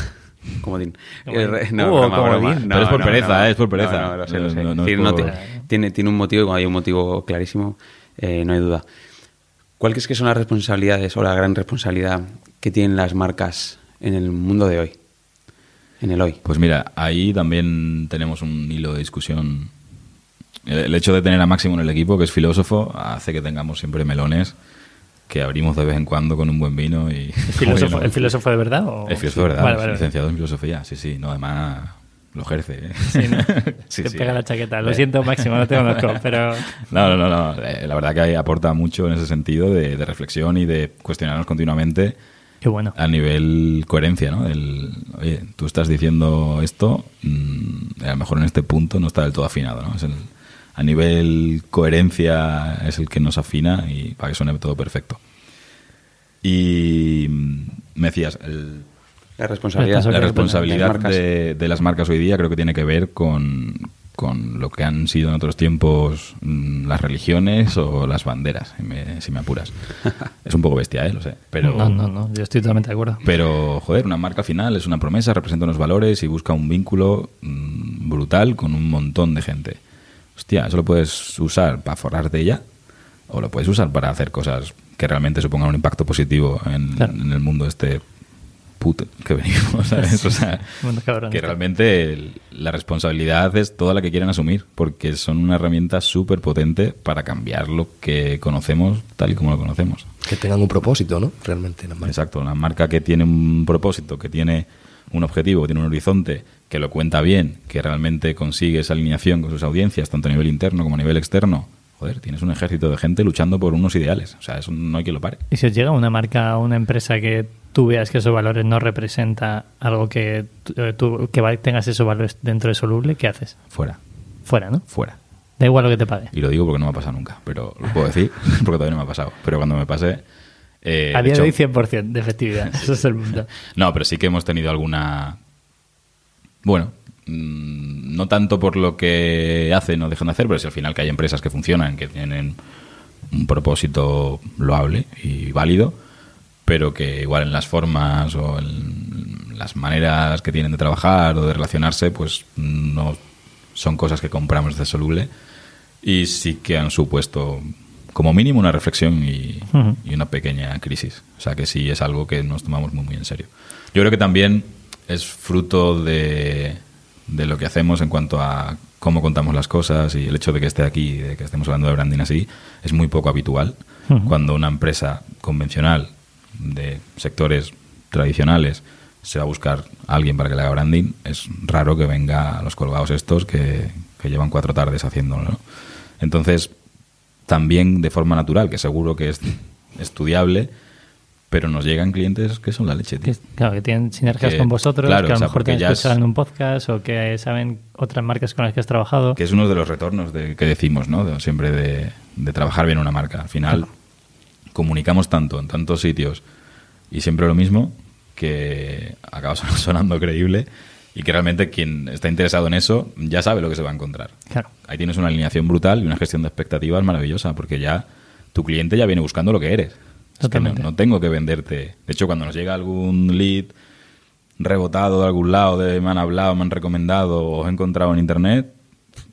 Comodín. Eh, no, Uh, broma, comodín. broma. Pero No, es por no, pereza, no. eh, es por pereza. No, no, lo sé, lo sé. Decir, por- tiene, tiene un motivo, y cuando hay un motivo clarísimo, eh, no hay duda. ¿Cuál crees que son las responsabilidades o la gran responsabilidad que tienen las marcas en el mundo de hoy? En el hoy. Pues mira, ahí también tenemos un hilo de discusión. El, el hecho de tener a Máximo en el equipo, que es filósofo, hace que tengamos siempre melones que abrimos de vez en cuando con un buen vino y... ¿El filósofo, no, ¿El filósofo de verdad? O... Es filósofo, ¿verdad? Vale, licenciado en filosofía, sí, sí. No, además lo ejerce. ¿eh? Sí, ¿no? Sí, Te sí. pega la chaqueta. Lo Eh. siento, Máximo, no te conozco, pero... No, no, no, no. Eh, La verdad que aporta mucho en ese sentido de, de reflexión y de cuestionarnos continuamente Qué bueno. a nivel coherencia, ¿no? El, oye, tú estás diciendo esto, mm, a lo mejor en este punto no está del todo afinado, ¿no? Es el- a nivel coherencia es el que nos afina y para que suene todo perfecto. Y mm, me decías, el, La responsabilidad. La responsabilidad de las marcas hoy día creo que tiene que ver con, con lo que han sido en otros tiempos mm, las religiones o las banderas, si me, si me apuras. es un poco bestia, ¿eh? Lo sé. Pero, No, no, no. Yo estoy totalmente de acuerdo. pero, joder, una marca al final es una promesa, representa unos valores y busca un vínculo mm, brutal con un montón de gente. Hostia, eso lo puedes usar para forrarte ella o lo puedes usar para hacer cosas que realmente supongan un impacto positivo en, Claro. en el mundo este puto que venimos, ¿sabes? O sea, que realmente la responsabilidad es toda la que quieren asumir, porque son una herramienta súper potente para cambiar lo que conocemos tal y como lo conocemos. Que tengan un propósito, ¿no? Realmente. las marcas. Exacto, una marca que tiene un propósito, que tiene un objetivo, que tiene un horizonte, que lo cuenta bien, que realmente consigue esa alineación con sus audiencias, tanto a nivel interno como a nivel externo. Joder, tienes un ejército de gente luchando por unos ideales. O sea, eso no hay quien lo pare. Y si os llega una marca o una empresa que tú veas que esos valores no representa algo que tú, eh, tú- que tengas esos valores dentro de soluble, ¿qué haces? Fuera, Fuera, ¿no? fuera. Da igual lo que te pague. Y lo digo porque no me ha pasado nunca, pero lo puedo decir porque todavía no me ha pasado. Pero cuando me pase... eh, A día de hoy hecho- 100% de efectividad. Eso es el punto. No, pero sí que hemos tenido alguna. Bueno, mm, no tanto por lo que hacen o dejan de hacer, pero si al final que hay empresas que funcionan, que tienen un propósito loable y válido, pero que igual en las formas o en las maneras que tienen de trabajar o de relacionarse, pues no son cosas que compramos de soluble y sí que han supuesto como mínimo una reflexión y, y una pequeña crisis. O sea que sí es algo que nos tomamos muy, muy en serio. Yo creo que también es fruto de, de lo que hacemos en cuanto a cómo contamos las cosas y el hecho de que esté aquí, de que estemos hablando de branding así, es muy poco habitual. Cuando una empresa convencional de sectores tradicionales se va a buscar a alguien para que le haga branding, es raro que venga a los colgados estos que, que llevan cuatro tardes haciéndolo. ¿no? Entonces, también de forma natural, que seguro que es estudiable, pero nos llegan clientes que son la leche. tío. Que, claro, que tienen sinergias Que- con vosotros, claro, que a o lo sea, mejor te escuchado en un podcast o que saben otras marcas con las que has trabajado. Que es uno de los retornos de, que decimos, ¿no? De- siempre de, de trabajar bien una marca. Al final, comunicamos tanto en tantos sitios y siempre lo mismo que acaba son- sonando creíble y que realmente quien está interesado en eso ya sabe lo que se va a encontrar. Claro. Ahí tienes una alineación brutal y una gestión de expectativas maravillosa porque ya tu cliente ya viene buscando lo que eres. Es que no, no tengo que venderte. De hecho, cuando nos llega algún lead rebotado de algún lado, de me han hablado, me han recomendado o he encontrado en internet,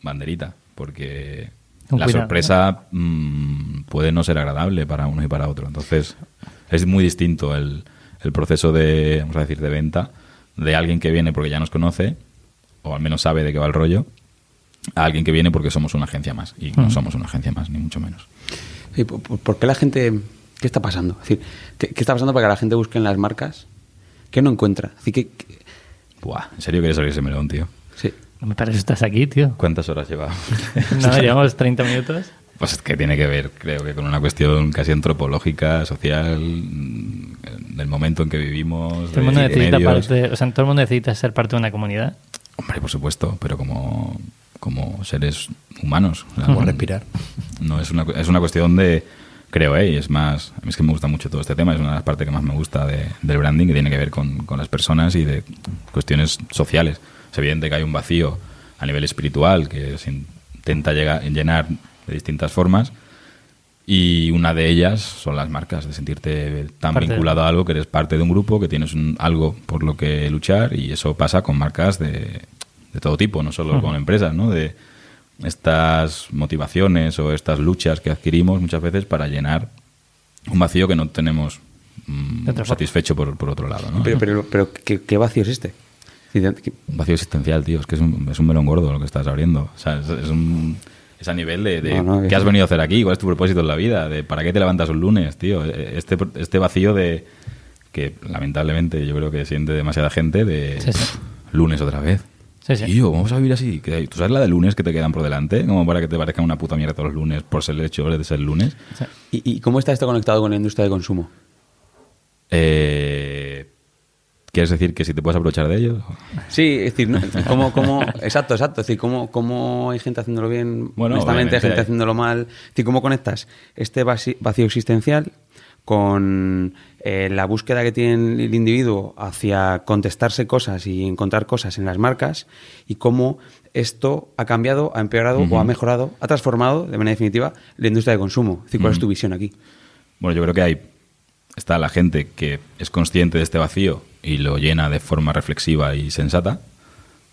banderita, porque Con la cuidado, sorpresa mm, puede no ser agradable para uno y para otro. Entonces, es muy distinto el, el proceso de, vamos a decir, de venta de alguien que viene porque ya nos conoce, o al menos sabe de qué va el rollo, a alguien que viene porque somos una agencia más. Y no Ujú. somos una agencia más, ni mucho menos. Sí, ¿por, por- por qué la gente... ¿Qué está pasando? Es decir, ¿qué, qué está pasando para que la gente busque en las marcas? ¿Qué no encuentra? Es decir, ¿qué- qué- Buah, ¿en serio quieres abrir ese melón, tío? sí. No me parece que estás aquí, tío. ¿Cuántas horas lleva? No, llevamos 30 minutos. Pues es que tiene que ver, creo que con una cuestión casi antropológica, social, mm, del momento en que vivimos, Todo el mundo de necesita medios. parte, o sea, todo el mundo necesita ser parte de una comunidad. Hombre, por supuesto, pero como, como seres humanos. o sea, Como respirar. No, es una, es una cuestión de, creo, ¿eh? y es más, a mí es que me gusta mucho todo este tema, es una de las partes que más me gusta de- del branding, que tiene que ver con, con las personas y de cuestiones sociales. Es evidente que hay un vacío a nivel espiritual que se intenta llegar, llenar de distintas formas y una de ellas son las marcas, de sentirte tan Parte de- vinculado a algo que eres parte de un grupo, que tienes un- algo por lo que luchar y eso pasa con marcas de, de todo tipo, no solo con empresas, ¿no? De estas motivaciones o estas luchas que adquirimos muchas veces para llenar un vacío que no tenemos mm, satisfecho por, por otro lado, ¿no? Pero, pero, pero ¿qué, qué vacío es este? Es decir, ¿qué- Un vacío existencial, tío. Es que es un, es un melón gordo lo que estás abriendo. O sea, es, es un- es a nivel de, de No, no, qué es- has venido a hacer aquí, cuál es tu propósito en la vida, de para qué te levantas un lunes, tío. Este, este vacío de que lamentablemente yo creo que siente demasiada gente de Sí, sí. "Pff, lunes otra vez. Sí, sí. Tío, vamos a vivir así. ¿Tú sabes la de lunes que te quedan por delante? Como para que te parezca una puta mierda todos los lunes por ser el hecho de ser lunes. ¿Y, y cómo está esto conectado con la industria de consumo? Eh, ¿Quieres decir que si te puedes aprovechar de ellos? Sí, es decir, ¿no? ¿cómo, cómo, exacto, exacto. Es decir, ¿cómo, cómo hay gente haciéndolo bien, Bueno, honestamente, obviamente gente hay. haciéndolo mal? Es decir, ¿cómo conectas este vacío existencial con eh, la búsqueda que tiene el individuo hacia contestarse cosas y encontrar cosas en las marcas y cómo esto ha cambiado, ha empeorado o ha mejorado, ha transformado de manera definitiva la industria de consumo? ¿cuál es tu visión aquí? Bueno, yo creo que hay está la gente que es consciente de este vacío y lo llena de forma reflexiva y sensata,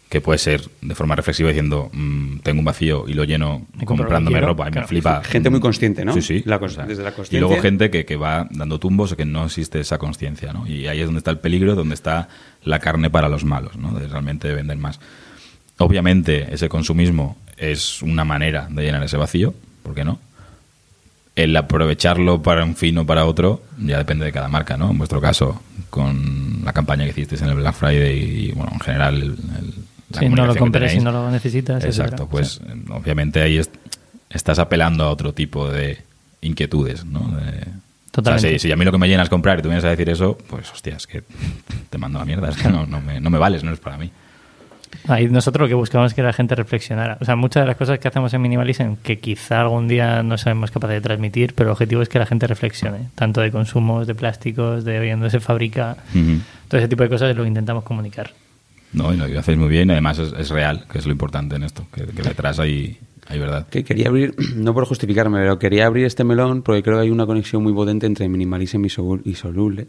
que puede ser de forma reflexiva diciendo mm, tengo un vacío y lo lleno comprándome quiero, ropa y claro. me flipa. Gente muy consciente, ¿no? Sí, sí. La cons- desde la y consciencia. luego gente que, que va dando tumbos o que no existe esa conciencia, ¿no? Y ahí es donde está el peligro, donde está la carne para los malos, ¿no? De realmente vender más. Obviamente ese consumismo es una manera de llenar ese vacío, ¿por qué no? El aprovecharlo para un fin o para otro ya depende de cada marca, ¿no? En vuestro caso, con la campaña que hicisteis en el Black Friday y, bueno, en general, el, el- la si no lo compres, si tenéis. no lo necesitas. Exacto, etcétera. pues Sí. obviamente ahí es- estás apelando a otro tipo de inquietudes, ¿no? De- Totalmente. O sea, si, si a mí lo que me llena es comprar y tú vienes a decir eso, pues hostia, es que te mando a la mierda, es que no, no me, no me vales, no es para mí. Ahí nosotros lo que buscamos es que la gente reflexionara. O sea, muchas de las cosas que hacemos en Minimalism que quizá algún día no sabemos capaces de transmitir, pero el objetivo es que la gente reflexione, tanto de consumos, de plásticos, de hoy en dónde se fabrica, todo ese tipo de cosas lo intentamos comunicar. No, y lo hacéis muy bien, y además es, es real, que es lo importante en esto, que, que detrás hay, hay verdad. Que quería abrir, no por justificarme, pero quería abrir este melón porque creo que hay una conexión muy potente entre minimalism y, Sol- y soluble.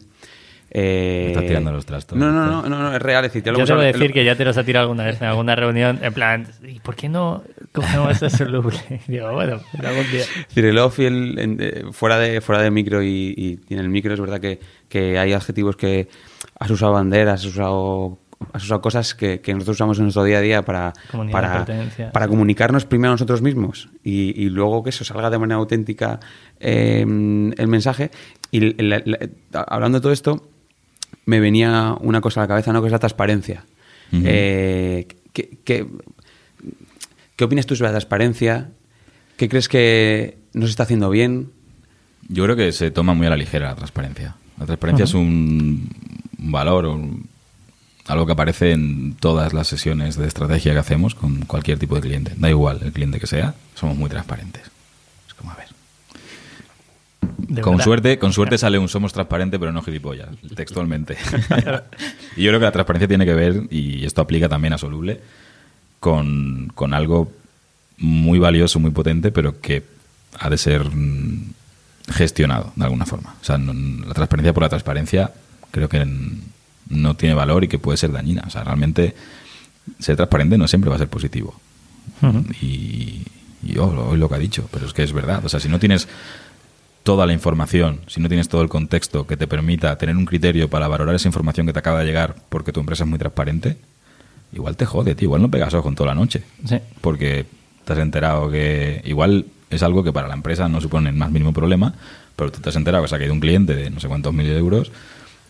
Eh, Me estás tirando los trastos. No, no, no, no, no, es real. Es decir, ya lo Yo te voy a decir que ya te los ha tirado alguna vez en alguna reunión, en plan, ¿y por qué no cogemos este soluble? Digo, bueno, algún día. Es decir, el off y el, en- eh, fuera, de, fuera de micro y, y- y en el micro es verdad que, que hay adjetivos que has usado banderas, has usado, has usado cosas que, que nosotros usamos en nuestro día a día para, para, para comunicarnos primero a nosotros mismos y, y luego que eso salga de manera auténtica eh, el mensaje. Y la- la- hablando de todo esto, me venía una cosa a la cabeza, ¿no? que es la transparencia. Eh, ¿qué, qué, qué opinas tú sobre la transparencia? ¿Qué crees que no se está haciendo bien? Yo creo que se toma muy a la ligera la transparencia. La transparencia es un valor, un- algo que aparece en todas las sesiones de estrategia que hacemos con cualquier tipo de cliente. Da igual el cliente que sea, somos muy transparentes. Es como, a ver. De con verdad. suerte, con suerte sale un somos transparente, pero no gilipollas, textualmente. y yo creo que la transparencia tiene que ver, y esto aplica también a Soluble, con, con algo muy valioso, muy potente, pero que ha de ser mm, gestionado de alguna forma. O sea, no- la transparencia por la transparencia creo que no tiene valor y que puede ser dañina. O sea, realmente ser transparente no siempre va a ser positivo. Y, y oh, hoy lo que ha dicho, pero es que es verdad. O sea, si no tienes toda la información, si no tienes todo el contexto que te permita tener un criterio para valorar esa información que te acaba de llegar porque tu empresa es muy transparente, igual te jode, tío. Igual no pegas ojo en toda la noche. Sí. Porque te has enterado que igual es algo que para la empresa no supone el más mínimo problema, pero tú te has enterado que se ha caído un cliente de no sé cuántos mil euros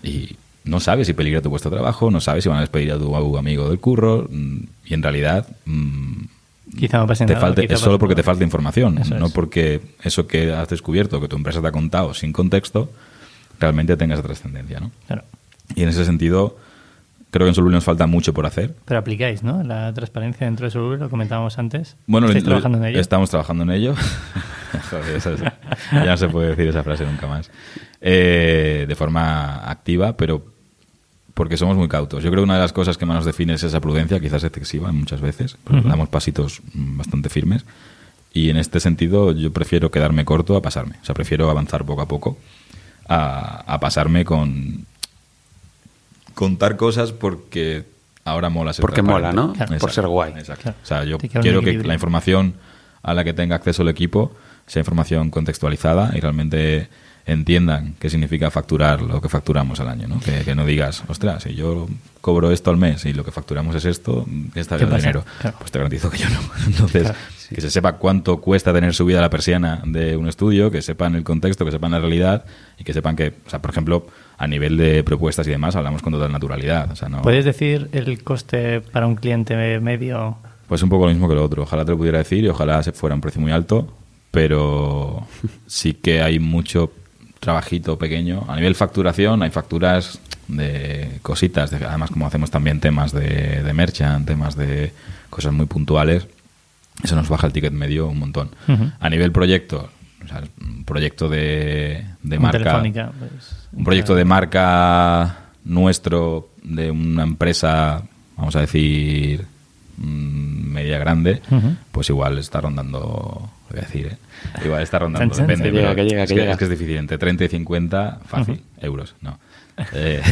y no sabes si peligra tu puesto de trabajo, no sabes si van a despedir a tu amigo del curro mm, y en realidad mm, Quizá no te nada, falte, quizá es solo porque te falta información, Eso no es. porque eso que has descubierto, que tu empresa te ha contado sin contexto, realmente tenga esa trascendencia. ¿no? Claro. Y en ese sentido, creo que en Soluble nos falta mucho por hacer. Pero aplicáis, ¿no? La transparencia dentro de Soluble, lo comentábamos antes. Bueno, ¿Estáis lo- trabajando en ello? estamos trabajando en ello. Joder, eso es- ya no se puede decir esa frase nunca más. Eh, de forma activa, pero porque somos muy cautos. Yo creo que una de las cosas que más nos define es esa prudencia, quizás excesiva muchas veces, porque Ujú. damos pasitos mm, bastante firmes. Y en este sentido yo prefiero quedarme corto a pasarme. O sea, prefiero avanzar poco a poco a, a pasarme con contar cosas porque ahora mola ser Porque mola. ¿no? Claro. Por ser guay. Exacto. Claro. O sea, yo quiero que la información a la que tenga acceso el equipo sea información contextualizada y realmente entiendan qué significa facturar lo que facturamos al año, ¿no? Que, que no digas, ostras, si yo cobro esto al mes y lo que facturamos es esto, ¿qué está ¿Qué el pasa? dinero? Claro. Pues te garantizo que yo no. Entonces, Claro. que se sepa cuánto cuesta tener subida la persiana de un estudio, que sepan el contexto, que sepan la realidad y que sepan que, o sea, por ejemplo, a nivel de propuestas y demás, hablamos con total naturalidad. O sea, no, ¿Puedes decir el coste para un cliente medio? pues un poco lo mismo que lo otro. Ojalá te lo pudiera decir y ojalá se fuera un precio muy alto, pero sí que hay mucho trabajito pequeño. A nivel facturación hay facturas de cositas, de- además como hacemos también temas de, de merchant, temas de cosas muy puntuales, eso nos baja el ticket medio un montón. A nivel proyecto, o sea, un proyecto de, marca... Pues, un proyecto de marca nuestro de una empresa, vamos a decir, mm, media grande, pues igual está rondando, voy a decir, ¿eh? igual está rondando, Chan, chan. depende, Que llega, que llega, es, que llega. es que es difícil, entre 30 y 50, fácil, euros, no. Eh,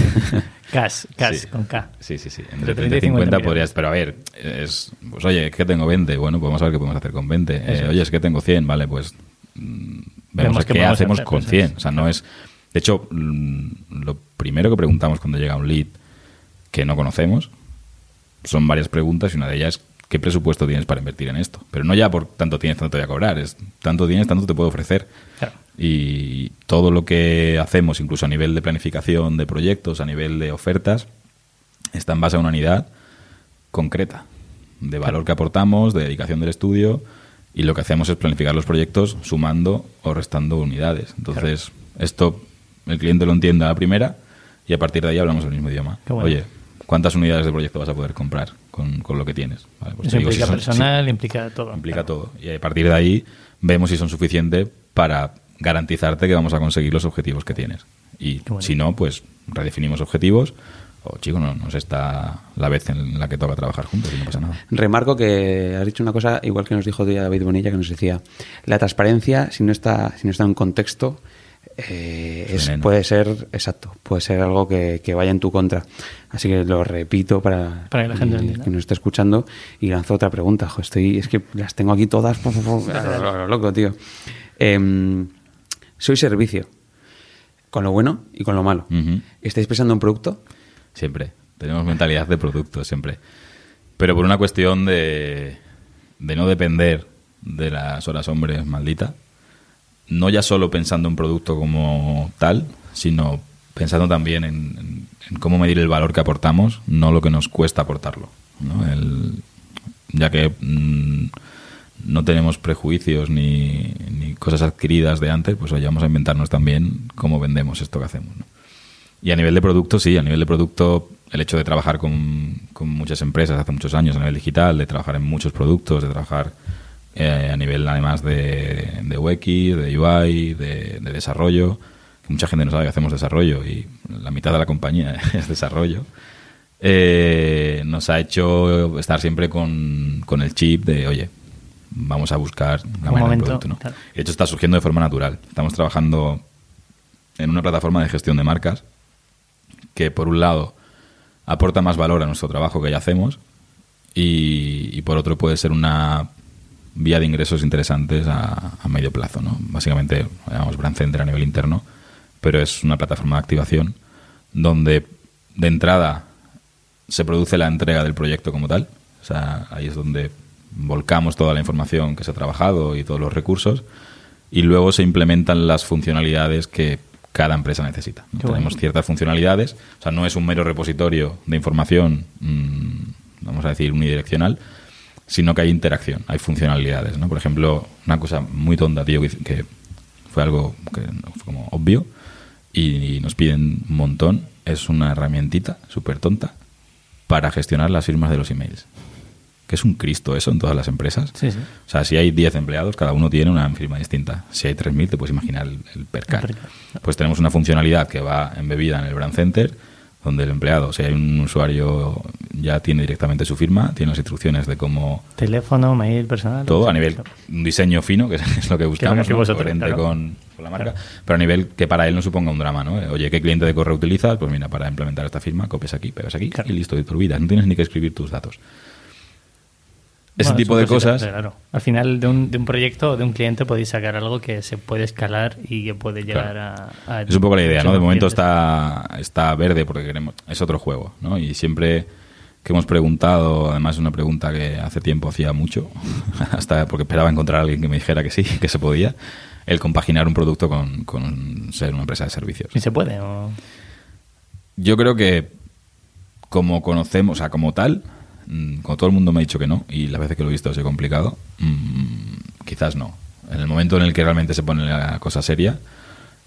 Cash, cash, sí. con K. Sí, sí, sí. Entre Entre 30 30 y y 50 50 podrías, pero a ver, es, pues oye, es que tengo 20, bueno, pues vamos a ver qué podemos hacer con 20. Eh, es. oye, es que tengo 100, vale, pues mm, Vemos vemos qué podemos hacemos hacer, con eso 100. es. O sea, no es... De hecho, mm, lo primero que preguntamos cuando llega un lead que no conocemos son varias preguntas y una de ellas ¿qué presupuesto tienes para invertir en esto? Pero no ya por tanto tienes, tanto te voy a cobrar, es tanto tienes, tanto te puedo ofrecer. Claro. Y todo lo que hacemos, incluso a nivel de planificación de proyectos, a nivel de ofertas, está en base a una unidad concreta de valor que aportamos, de dedicación del estudio, y lo que hacemos es planificar los proyectos sumando o restando unidades. Entonces, esto el cliente lo entiende a la primera y a partir de ahí hablamos el mismo idioma. Bueno. Oye, ¿cuántas unidades de proyecto vas a poder comprar con, con lo que tienes? Vale, pues Eso digo, implica si son- si- personal, implica todo. implica todo. Y a partir de ahí vemos si son suficientes para garantizarte que vamos a conseguir los objetivos que tienes. Y bueno. si no, pues redefinimos objetivos. O, chico, no nos está la vez en la que toca trabajar juntos y no pasa nada. Remarco que has dicho una cosa, igual que nos dijo David Bonilla, que nos decía, la transparencia, si no está, si no está en un contexto, eh, Es puede ser, exacto, puede ser algo que, que vaya en tu contra. Así que lo repito para, Para que la gente que nos esté escuchando y lanzo otra pregunta. Jo, estoy, es que las tengo aquí todas, a lo- loco, tío. Em, soy servicio, con lo bueno y con lo malo. ¿Estáis pensando en producto? Siempre. Tenemos mentalidad de producto, siempre. Pero por una cuestión de, de no depender de las horas hombres maldita, no ya solo pensando en producto como tal, sino pensando también en, cómo medir el valor que aportamos, no lo que nos cuesta aportarlo. ¿no? Ya que mm, no tenemos prejuicios ni, ni cosas adquiridas de antes, pues oye, vamos a inventarnos también cómo vendemos esto que hacemos. Y a nivel de producto, sí, a nivel de producto, el hecho de trabajar con, con muchas empresas hace muchos años a nivel digital, de trabajar en muchos productos, de trabajar eh, a nivel además de, de de UI, de, de desarrollo, mucha gente no sabe que hacemos desarrollo y la mitad de la compañía es desarrollo, eh, nos ha hecho estar siempre con, con el chip de, oye, vamos a buscar la manera del producto. ¿no? claro. De hecho, está surgiendo de forma natural. Estamos trabajando en una plataforma de gestión de marcas que, por un lado, aporta más valor a nuestro trabajo que ya hacemos y, y por otro, puede ser una vía de ingresos interesantes a, a medio plazo. ¿no? Básicamente, llamamos Brand Center a nivel interno, pero es una plataforma de activación donde, de entrada, se produce la entrega del proyecto como tal. O sea, ahí es donde volcamos toda la información que se ha trabajado y todos los recursos y luego se implementan las funcionalidades que cada empresa necesita. Tenemos bueno. ciertas funcionalidades, o sea, no es un mero repositorio de información, mm, vamos a decir, unidireccional, sino que hay interacción, hay funcionalidades. ¿no? Por ejemplo, una cosa muy tonta, tío, que, que fue algo que fue como obvio y nos piden un montón, es una herramientita súper tonta para gestionar las firmas de los emails. Que es un Cristo eso en todas las empresas. Sí, sí. O sea, si hay 10 empleados, cada uno tiene una firma distinta. Si hay 3.000, te puedes imaginar el, el percal. Pues tenemos una funcionalidad que va embebida en el Brand Center, donde el empleado, si hay un usuario, ya tiene directamente su firma, tiene las instrucciones de cómo Teléfono, mail, personal. todo a nivel un diseño fino, que es lo que buscamos, que ¿no? vosotros, coherente claro. con, con la marca, pero a nivel que para él no suponga un drama, ¿no? Oye, ¿qué cliente de correo utilizas? Pues mira, para implementar esta firma, copias aquí, pegas aquí Claro. y listo, y te olvidas, no tienes ni que escribir tus datos. Ese Bueno, tipo de cosas, Claro. Al final de un, de un proyecto o de un cliente podéis sacar algo que se puede escalar y que puede llegar Claro. a, a- es un poco la idea, ¿no? De momento está, está verde porque queremos, es otro juego, ¿no? Y siempre que hemos preguntado, además es una pregunta que hace tiempo hacía mucho, hasta porque esperaba encontrar a alguien que me dijera que sí, que se podía, el compaginar un producto con, con ser una empresa de servicios. Si se puede. o- Yo creo que como conocemos, o sea, como tal, mm, como todo el mundo me ha dicho que no, y las veces que lo he visto ha sido complicado, mm, quizás no. En el momento en el que realmente se pone la cosa seria,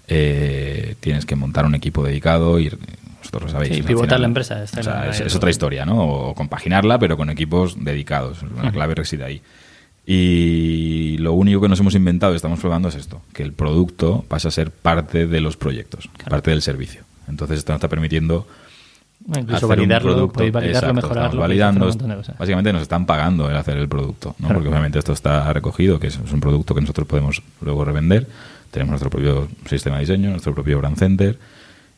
eh, tienes que montar un equipo dedicado y vosotros lo sabéis. Sí, pivotar la empresa, está o sea, claro, es, otra historia, ¿no? O compaginarla, pero con equipos dedicados. La clave reside ahí. Y lo único que nos hemos inventado y estamos probando es esto, que el producto pasa a ser parte de los proyectos, parte del servicio. Entonces esto nos está permitiendo incluso hacer un validarlo, producto. podéis validarlo, Exacto, mejorarlo. validando. un. Básicamente nos están pagando el hacer el producto, ¿no? Claro. porque obviamente esto está recogido, que es, un producto que nosotros podemos luego revender. Tenemos nuestro propio sistema de diseño, nuestro propio brand center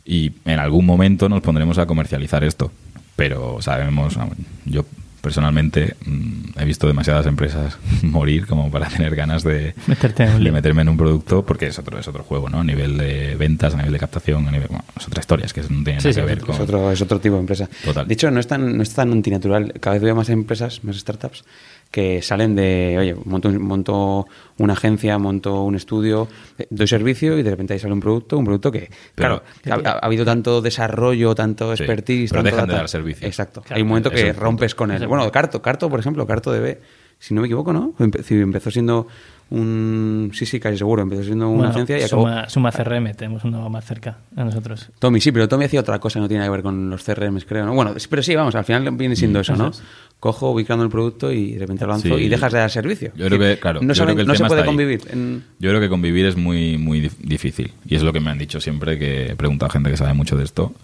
y en algún momento nos pondremos a comercializar esto. Pero sabemos, yo personalmente mm, he visto demasiadas empresas morir como para tener ganas de, Meterte en un de lío. meterme en un producto porque es otro es otro juego, ¿no? A nivel de ventas, a nivel de captación, a nivel, bueno, es otra historia, es que no tiene Sí, nada sí, que ver es con Es otro, es otro tipo de empresa. Total. De hecho, no es, tan, no es tan antinatural. Cada vez veo más empresas, más startups, que salen de, oye, monto, monto una agencia, monto un estudio, eh, doy servicio y de repente ahí sale un producto, un producto que, Pero- claro, ha, ha habido tanto desarrollo, tanto Sí, expertise. pero tanto dejan de dar servicio. Exacto. Claro, Hay un momento es que punto. rompes con él. Bueno. Carto, Carto, por ejemplo, Carto DB, si no me equivoco, ¿no? Empezó siendo un... Sí, sí, casi seguro. Empezó siendo una Bueno, agencia y acabó... Suma, Suma CRM, tenemos uno más cerca a nosotros. Tommy, sí, pero Tommy hacía otra cosa, no tiene que ver con los CRMs, creo. ¿no? Bueno, pero sí, vamos, al final viene siendo eso, eso ¿no? es. Cojo, voy creando el producto y de repente lo lanzo Sí. y dejas de dar servicio. Yo creo que, claro, no, yo saben- creo que el no se puede convivir. en- Yo creo que convivir es muy, muy dif- difícil. Y es lo que me han dicho siempre, que he preguntado a gente que sabe mucho de esto,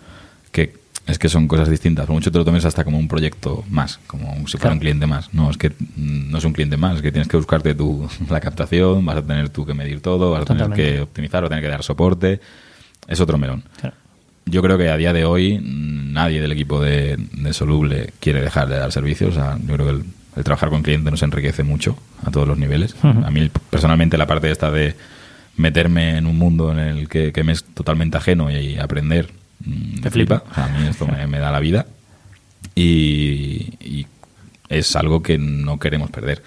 que es que son cosas distintas. Por mucho te lo tomes hasta como un proyecto más, como si fuera Claro. un cliente más. No, es que mm, no es un cliente más, es que tienes que buscarte tú la captación, vas a tener tú que medir todo, vas a tener que optimizar, vas a tener que dar soporte. Es otro melón. Claro. Yo creo que a día de hoy mm, nadie del equipo de, de Soluble quiere dejar de dar servicios. O sea, yo creo que el, el trabajar con cliente nos enriquece mucho a todos los niveles. A mí personalmente la parte esta de meterme en un mundo en el que, que me es totalmente ajeno y aprender mm, me Te flipa. a mí esto me, me da la vida y, y es algo que no queremos perder.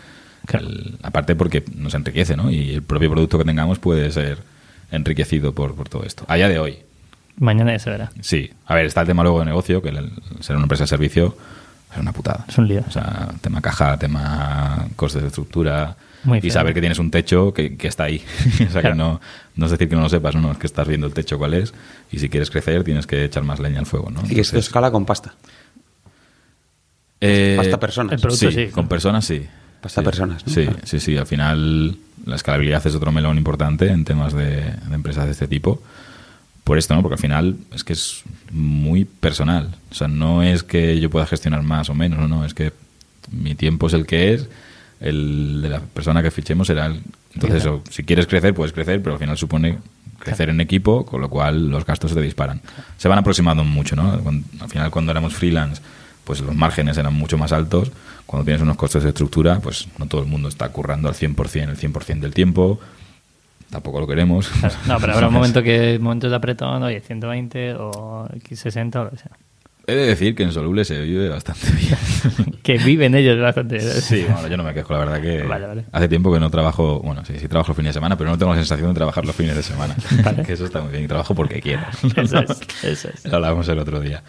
Claro. El- aparte porque nos enriquece, ¿no? Y el propio producto que tengamos puede ser enriquecido por, por todo esto. A día de hoy, Mañana ya se verá. Sí, a ver, está el tema luego de negocio, que el, el ser una empresa de servicio es una putada. Es un lío. O sea, tema caja, tema costes de estructura Muy y saber que tienes un techo que, que está ahí. o sea, Claro. que no, no es decir que no lo sepas, no, no, es que estás viendo el techo cuál es y si quieres crecer tienes que echar más leña al fuego, ¿no? Y que esto Entonces, escala con pasta. eh, pasta personas. el producto sí, sí. con personas sí. Pasta Sí. personas, ¿no? Sí, Claro. sí, sí. Al final la escalabilidad es otro melón importante en temas de, de empresas de este tipo. Por esto, ¿no? Porque al final es que es muy personal. O sea, no es que yo pueda gestionar más o menos, no, no. Es que mi tiempo es el que es, el de la persona que fichemos será el... Entonces, Claro. si quieres crecer, puedes crecer, pero al final supone crecer en equipo, con lo cual los gastos se te disparan. Se van aproximando mucho, ¿no? Cuando- al final, cuando éramos freelance, pues los márgenes eran mucho más altos. Cuando tienes unos costes de estructura, pues no todo el mundo está currando al 100% el 100% del tiempo. Tampoco lo queremos. Claro. No, pero habrá un momento que momentos de apretón, oye, 120 o X60 o lo que sea. He de decir que en Soluble se vive bastante bien. Que viven ellos bastante. Sí, bueno, yo no me quejo, la verdad que Vale, vale. hace tiempo que no trabajo, bueno, sí, sí trabajo los fines de semana, pero no tengo la sensación de trabajar los fines de semana. Vale. Que eso está muy bien, trabajo porque quiero. Eso es, eso es. Lo hablábamos el otro día.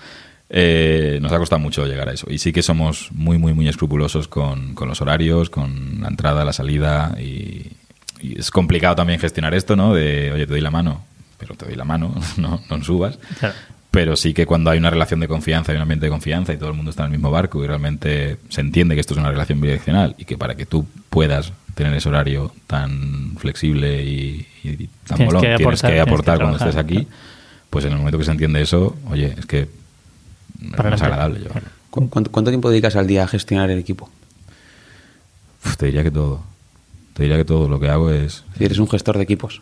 Eh, nos ha costado mucho llegar a eso. Y sí que somos muy, muy, muy escrupulosos con, con los horarios, con la entrada, la salida. Y, y es complicado también gestionar esto, ¿no? De, oye, te doy la mano, pero te doy la mano, no, no subas. Claro. Pero sí que cuando hay una relación de confianza, hay un ambiente de confianza y todo el mundo está en el mismo barco y realmente se entiende que esto es una relación bidireccional y que para que tú puedas tener ese horario tan flexible y, y tan Tienes molón, que tienes aportar, que tienes que aportar cuando trabajar, estés aquí, claro. pues en el momento que se entiende eso, oye, es que es Para más adelante. agradable. Yo. ¿Cu- ¿Cuánto, cuánto tiempo dedicas al día a gestionar el equipo? Uf, te diría que todo. Te diría que todo lo que hago es Si eres un gestor de equipos.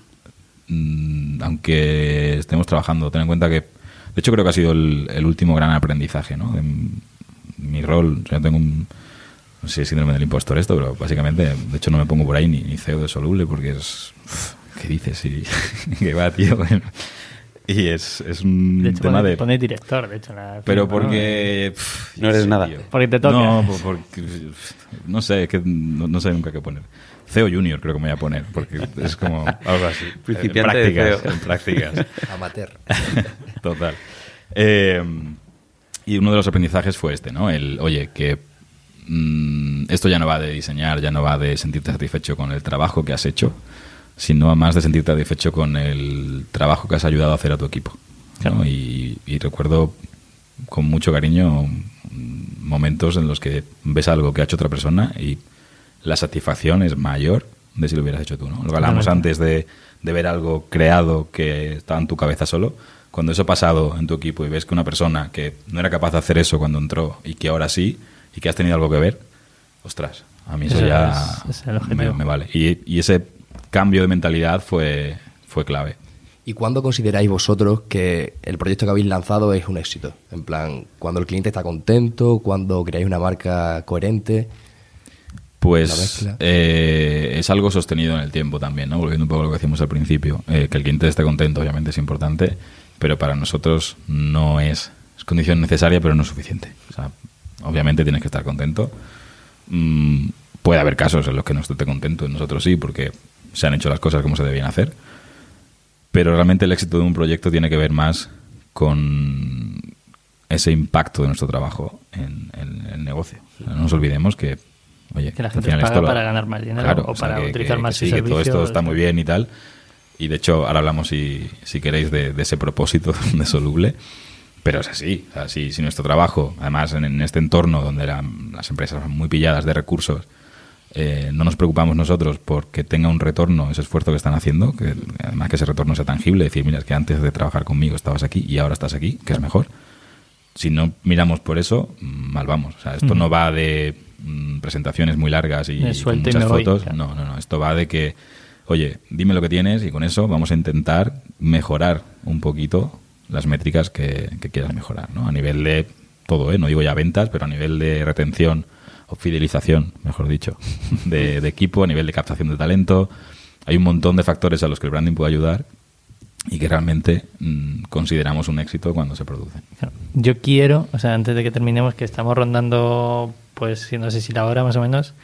mm, aunque estemos trabajando, ten en cuenta que, de hecho creo que ha sido el, el último gran aprendizaje, ¿no? Mi rol, yo tengo un, no sé si es síndrome del impostor esto, pero básicamente, de hecho no me pongo por ahí ni, ni CEO de Soluble porque es, ¿qué dices? Y, que va, tío. y es, es un De hecho, tema pone, de... pone director, de hecho. la Pero firma, ¿no? porque... pff, No eres sé, nada. tío. Porque te toca. No, por- porque... No sé, es que no, no sé nunca qué poner. CEO Junior creo que me voy a poner, porque es como algo así. Principiante en de prácticas, CEO. en prácticas. Amateur. Total. Eh, y uno de los aprendizajes fue este, ¿no? El, oye, que mm, esto ya no va de diseñar, ya no va de sentirte satisfecho con el trabajo que has hecho, sino más de sentirte satisfecho con el trabajo que has ayudado a hacer a tu equipo. ¿no? Claro. Y, y recuerdo con mucho cariño mm, momentos en los que ves algo que ha hecho otra persona y la satisfacción es mayor de si lo hubieras hecho tú, ¿no? Lo que hablábamos antes de, de ver algo creado que estaba en tu cabeza solo, cuando eso ha pasado en tu equipo y ves que una persona que no era capaz de hacer eso cuando entró y que ahora sí, y que has tenido algo que ver, ostras, a mí eso Eso ya es- es el me, objetivo. me vale. Y, y ese cambio de mentalidad fue, fue clave. ¿Y cuándo consideráis vosotros que el proyecto que habéis lanzado es un éxito? En plan, cuando el cliente está contento, cuando creáis una marca coherente. Pues eh, es algo sostenido en el tiempo también, ¿no? Volviendo un poco a lo que decíamos al principio. Eh, que el cliente esté contento, obviamente, es importante, pero para nosotros no es, es condición necesaria, pero no es suficiente. O sea, obviamente tienes que estar contento. Mm, puede haber casos en los que no esté contento, nosotros sí, porque se han hecho las cosas como se debían hacer. Pero realmente el éxito de un proyecto tiene que ver más con ese impacto de nuestro trabajo en, en el negocio. O sea, no nos olvidemos que oye, Que la gente final paga esto lo- para ganar más dinero o para utilizar más sí, sus que todo esto servicios. está muy bien y tal. Y de hecho, ahora hablamos, si, si queréis, de, de ese propósito de Soluble. Pero es así. O sea, si, si nuestro trabajo, además en, en este entorno donde la- las empresas son muy pilladas de recursos, eh, no nos preocupamos nosotros porque tenga un retorno ese esfuerzo que están haciendo, que además que ese retorno sea tangible, decir, mira, es que antes de trabajar conmigo estabas aquí y ahora estás aquí, que es mejor. Si no miramos por eso, mal vamos. O sea, esto no va de mm, presentaciones muy largas y con y muchas voy, fotos. claro. No, no, no. Esto va de que, oye, dime lo que tienes y con eso vamos a intentar mejorar un poquito las métricas que, que quieras mejorar, ¿no? A nivel de todo, ¿eh? No digo ya ventas, pero a nivel de retención o fidelización, mejor dicho, de, de equipo, a nivel de captación de talento. Hay un montón de factores a los que el branding puede ayudar y que realmente mm, consideramos un éxito cuando se producen. Claro. Yo quiero, o sea, antes de que terminemos, que estamos rondando, pues, no sé si la hora más o menos,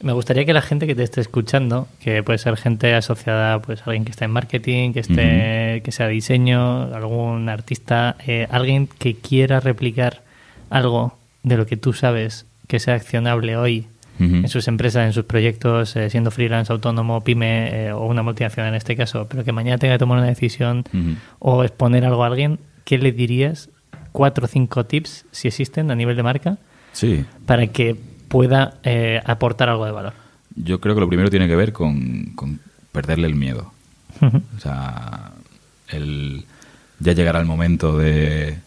me gustaría que la gente que te esté escuchando, que puede ser gente asociada, pues, alguien que está en marketing, que esté, que sea diseño, algún artista, eh, alguien que quiera replicar algo de lo que tú sabes que sea accionable hoy En sus empresas, en sus proyectos, eh, siendo freelance, autónomo, pyme eh, o una multinacional en este caso, pero que mañana tenga que tomar una decisión o exponer algo a alguien, ¿qué le dirías? Cuatro o cinco tips, si existen, a nivel de marca, Sí, para que pueda eh, aportar algo de valor. yo creo que lo primero tiene que ver con, con perderle el miedo. O sea, el ya llegará el momento de,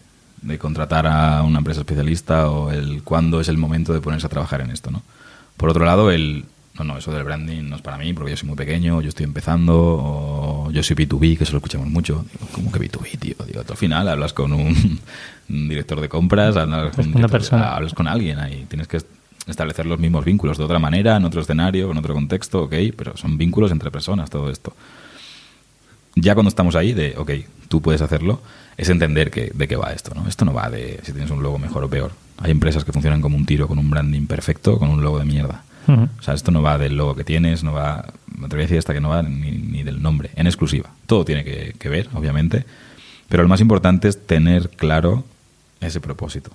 de contratar a una empresa especialista o el cuándo es el momento de ponerse a trabajar en esto, ¿no? Por otro lado, el no, no, eso del branding no es para mí porque yo soy muy pequeño, yo estoy empezando, o yo soy B2B, que eso lo escuchamos mucho. Digo, ¿cómo que B2B, tío? Digo, tú al final hablas con un, un director de compras, hablas con, un con una persona. hablas con alguien ahí. Tienes que establecer los mismos vínculos de otra manera, en otro escenario, en otro contexto, ok, pero son vínculos entre personas, todo esto ya cuando estamos ahí de, ok, tú puedes hacerlo, es entender que, de qué va esto, ¿no? Esto no va de si tienes un logo mejor o peor. Hay empresas que funcionan como un tiro, con un branding perfecto, con un logo de mierda. O sea, esto no va del logo que tienes, no va, me atrevo a decir hasta que no va ni, ni del nombre, en exclusiva. Todo tiene que, que ver, obviamente, pero lo más importante es tener claro ese propósito.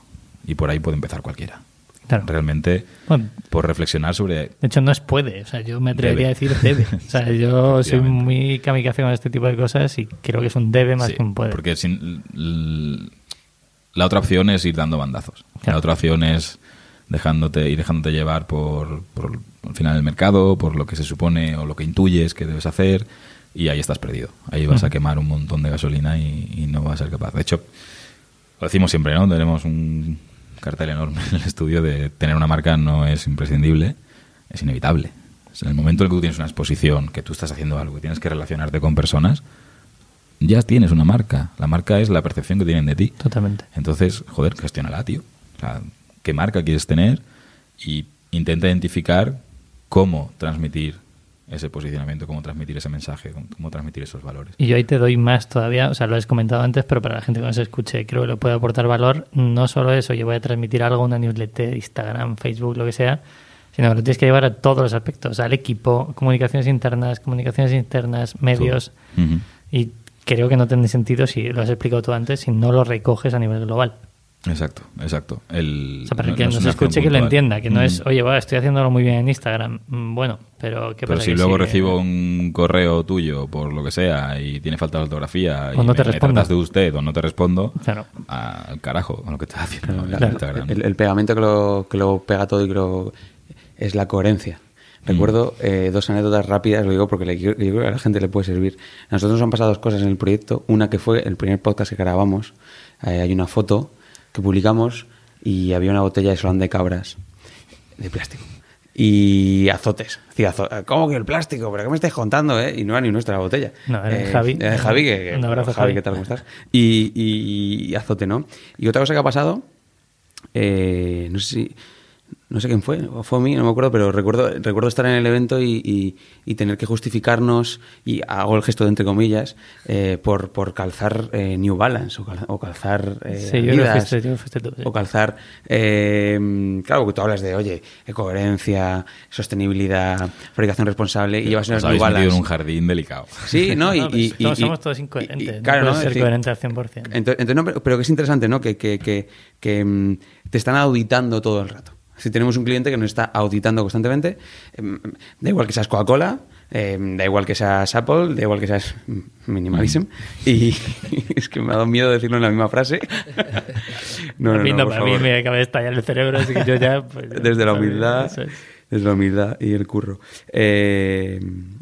Y por ahí puede empezar cualquiera. Claro. Realmente, Bueno, por reflexionar sobre de hecho, no es puede. O sea, yo me atrevería Debe. a decir debe. O sea, yo soy muy kamikaze con este tipo de cosas y creo que es un debe más Sí, que un puede. Porque sin, la otra opción es ir dando bandazos. Claro. La otra opción es dejándote y dejándote llevar por, por al final el mercado, por lo que se supone o lo que intuyes que debes hacer y ahí estás perdido. Ahí vas a quemar un montón de gasolina y, y no vas a ser capaz. De hecho, lo decimos siempre, ¿no? Tenemos un cartel enorme en el estudio de tener una marca no es imprescindible, es inevitable. O sea, en el momento en que tú tienes una exposición, que tú estás haciendo algo y tienes que relacionarte con personas, ya tienes una marca. La marca es la percepción que tienen de ti. Totalmente. Entonces, joder, gestiónala, tío. O sea, ¿qué marca quieres tener? Y intenta identificar cómo transmitir ese posicionamiento, cómo transmitir ese mensaje, cómo, transmitir esos valores. Y yo ahí te doy más todavía, o sea, lo has comentado antes, pero para la gente que nos escuche, creo que le puede aportar valor. No solo eso, yo voy a transmitir algo, una newsletter, Instagram, Facebook, lo que sea, sino que lo tienes que llevar a todos los aspectos, al equipo, comunicaciones internas, comunicaciones internas, medios. Y creo que no tiene sentido, si lo has explicado tú antes, si no lo recoges a nivel global. Exacto, exacto. El, O sea, para no- que no nos escuche, que lo entienda, que no Mm. es, oye, va, estoy haciéndolo muy bien en Instagram. Mm, Bueno, pero ¿qué Pero pasa? si Que luego recibo un correo tuyo por lo que sea y tiene falta de ortografía O y no te me, me respondo. tratas de usted o no te respondo, Claro. al carajo con lo que estás haciendo en Claro, Instagram. El, el pegamento que lo, que lo pega todo y que lo, es la coherencia. Recuerdo eh, dos anécdotas rápidas, lo digo porque le, yo creo que a la gente le puede servir. A nosotros nos han pasado dos cosas en el proyecto. Una que fue el primer podcast que grabamos. eh, hay una foto que publicamos y había una botella de solán de cabras de plástico. Y azotes. ¿cómo que el plástico? ¿Pero qué me estáis contando? Eh? Y no era ni nuestra la botella. No, era Eh, Javi. era Javi, que, que- Un abrazo, Javi, Javi. ¿qué tal? ¿Cómo estás? Y, y- y azote, ¿no? Y otra cosa que ha pasado eh, no sé si no sé quién fue, o fue a mí, no me acuerdo, pero recuerdo, recuerdo estar en el evento y, y- y tener que justificarnos, y hago el gesto de entre comillas, eh, por, por calzar eh, New Balance o, cal- o calzar eh, Sí, yo creo que Adidas, fuiste- yo que fuiste tú, sí. o calzar, eh, claro, que tú hablas de, oye, coherencia, sostenibilidad, fabricación responsable, y llevas unas New Balance. en un jardín delicado. Sí, ¿no? Y, No, pues y- somos- y- somos todos incoherentes. y- no claro, puedes ¿no? ser coherente al 100%. Entonces, entonces no, pero, pero que es interesante, ¿no? Que, que, que, que, te están auditando todo el rato. Si tenemos un cliente que nos está auditando constantemente, em, da igual que seas Coca-Cola, em, da igual que seas Apple, da igual que seas Minimalism. Y es que me ha dado miedo decirlo en la misma frase. No, a no, mí, no, no, por a mí favor. me acaba de estallar el cerebro, así que yo ya... pues, Desde la humildad, es. desde la humildad y el curro. Eh,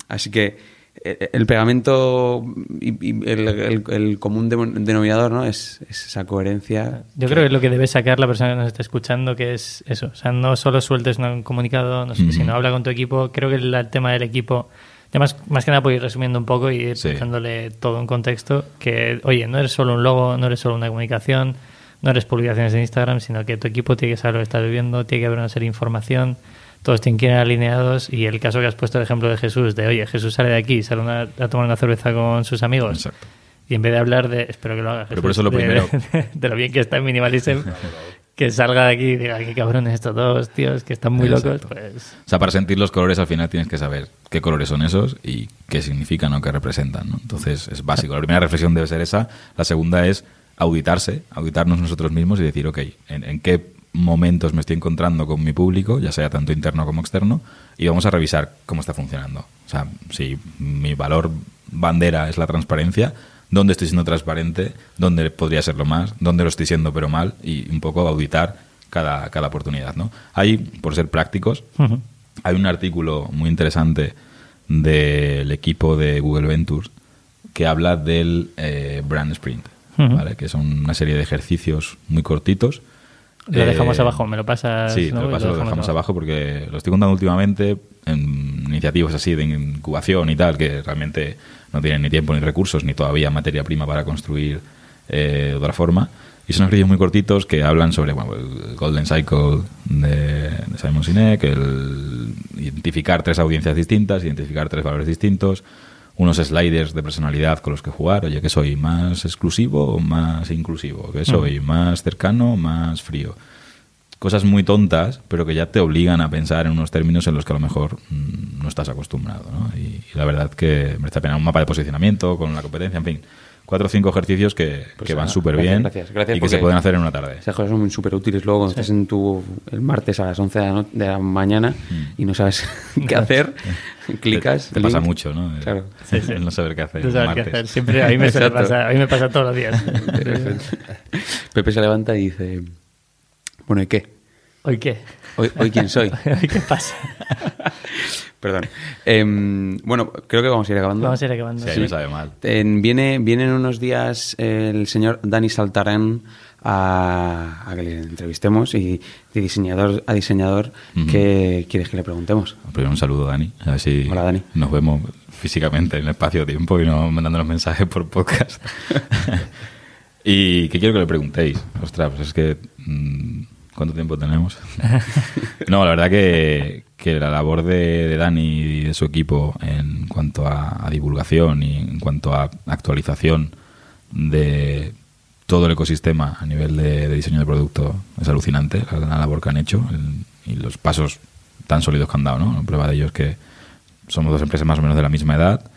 así que el pegamento y, y el, el- el común de- denominador ¿no? es, es esa coherencia. Yo creo que es lo que debe sacar la persona que nos está escuchando, que es eso. O sea, no solo sueltes un comunicado, no sé, Ujú. sino habla con tu equipo. Creo que el, el tema del equipo, ya más, más que nada por ir resumiendo un poco y ir Sí. dándole todo un contexto, que, oye, no eres solo un logo, no eres solo una comunicación, no eres publicaciones en Instagram, sino que tu equipo tiene que saber lo que estás viviendo, tiene que haber una serie de información, todos tienen que ir alineados y el caso que has puesto el ejemplo de Jesús, de, oye, Jesús sale de aquí, sale una- a tomar una cerveza con sus amigos. Exacto. Y en vez de hablar de, espero que lo haga, Pero por eso lo de- primero- de, de lo bien que está en Minimalism, que salga de aquí y diga, qué cabrones estos dos, tíos, que están muy Exacto. locos, pues... O sea, para sentir los colores al final tienes que saber qué colores son esos y qué significan o qué representan. ¿no? Entonces es básico. La primera reflexión debe ser esa. La segunda es auditarse, auditarnos nosotros mismos y decir, ok, ¿en, en qué momentos me estoy encontrando con mi público, ya sea tanto interno como externo? Y vamos a revisar cómo está funcionando. O sea, si mi valor bandera es la transparencia, ¿dónde estoy siendo transparente? ¿Dónde podría serlo más? ¿Dónde lo estoy siendo pero mal? Y un poco auditar cada, cada oportunidad. ¿no? Ahí, por ser prácticos, hay un artículo muy interesante del equipo de Google Ventures que habla del eh, Brand Sprint. ¿vale? que son una serie de ejercicios muy cortitos. Lo Eh, dejamos abajo, me lo pasas. Sí, ¿no? lo, paso, lo dejamos abajo porque lo estoy contando últimamente en iniciativas así de incubación y tal, que realmente no tienen ni tiempo ni recursos ni todavía materia prima para construir eh, de otra forma. Y son ejercicios muy cortitos que hablan sobre bueno, el Golden Cycle de, de Simon Sinek, el identificar tres audiencias distintas, identificar tres valores distintos, unos sliders de personalidad con los que jugar. Oye, que soy más exclusivo o más inclusivo? que soy más cercano o más frío? Cosas muy tontas, pero que ya te obligan a pensar en unos términos en los que a lo mejor mm, no estás acostumbrado. ¿no? Y, y la verdad que merece la pena un mapa de posicionamiento con la competencia, en fin. Cuatro o cinco ejercicios que, Pues que van súper bien gracias, gracias y que se pueden hacer en una tarde. Esas cosas son súper útiles luego cuando estás en tu el martes a las 11 de la, no- de la mañana y no sabes qué hacer, clicas. Mm. Te, pasa mucho, ¿no? El- Claro. Sí, sí. el no saber qué hacer. No un sabes qué martes. hacer. Siempre, a mí me pasar, a mí me pasa todos los días. Pepe se levanta y dice, bueno, ¿y qué? ¿Hoy qué? ¿Hoy, hoy quién soy? ¿Hoy qué pasa? Perdón. Em, bueno, creo que vamos a ir acabando. Vamos a ir acabando. Sí, me sabe mal. En- viene, viene en unos días el señor Dani Saltarán a, a que le entrevistemos y de diseñador a diseñador, Ujú. ¿qué quieres que le preguntemos? Primero un saludo, Dani. A ver si Hola, Dani. nos vemos físicamente en el espacio-tiempo y no mandándonos mensajes por podcast. y que quiero que le preguntéis. Ostras, pues es que... mm, ¿Cuánto tiempo tenemos? no, la verdad que, que la labor de, Dani y de su equipo en cuanto a, divulgación y en cuanto a actualización de todo el ecosistema a nivel de, diseño de producto es alucinante, la, la labor que han hecho y los pasos tan sólidos que han dado. ¿no? Prueba de ello es que somos dos empresas más o menos de la misma edad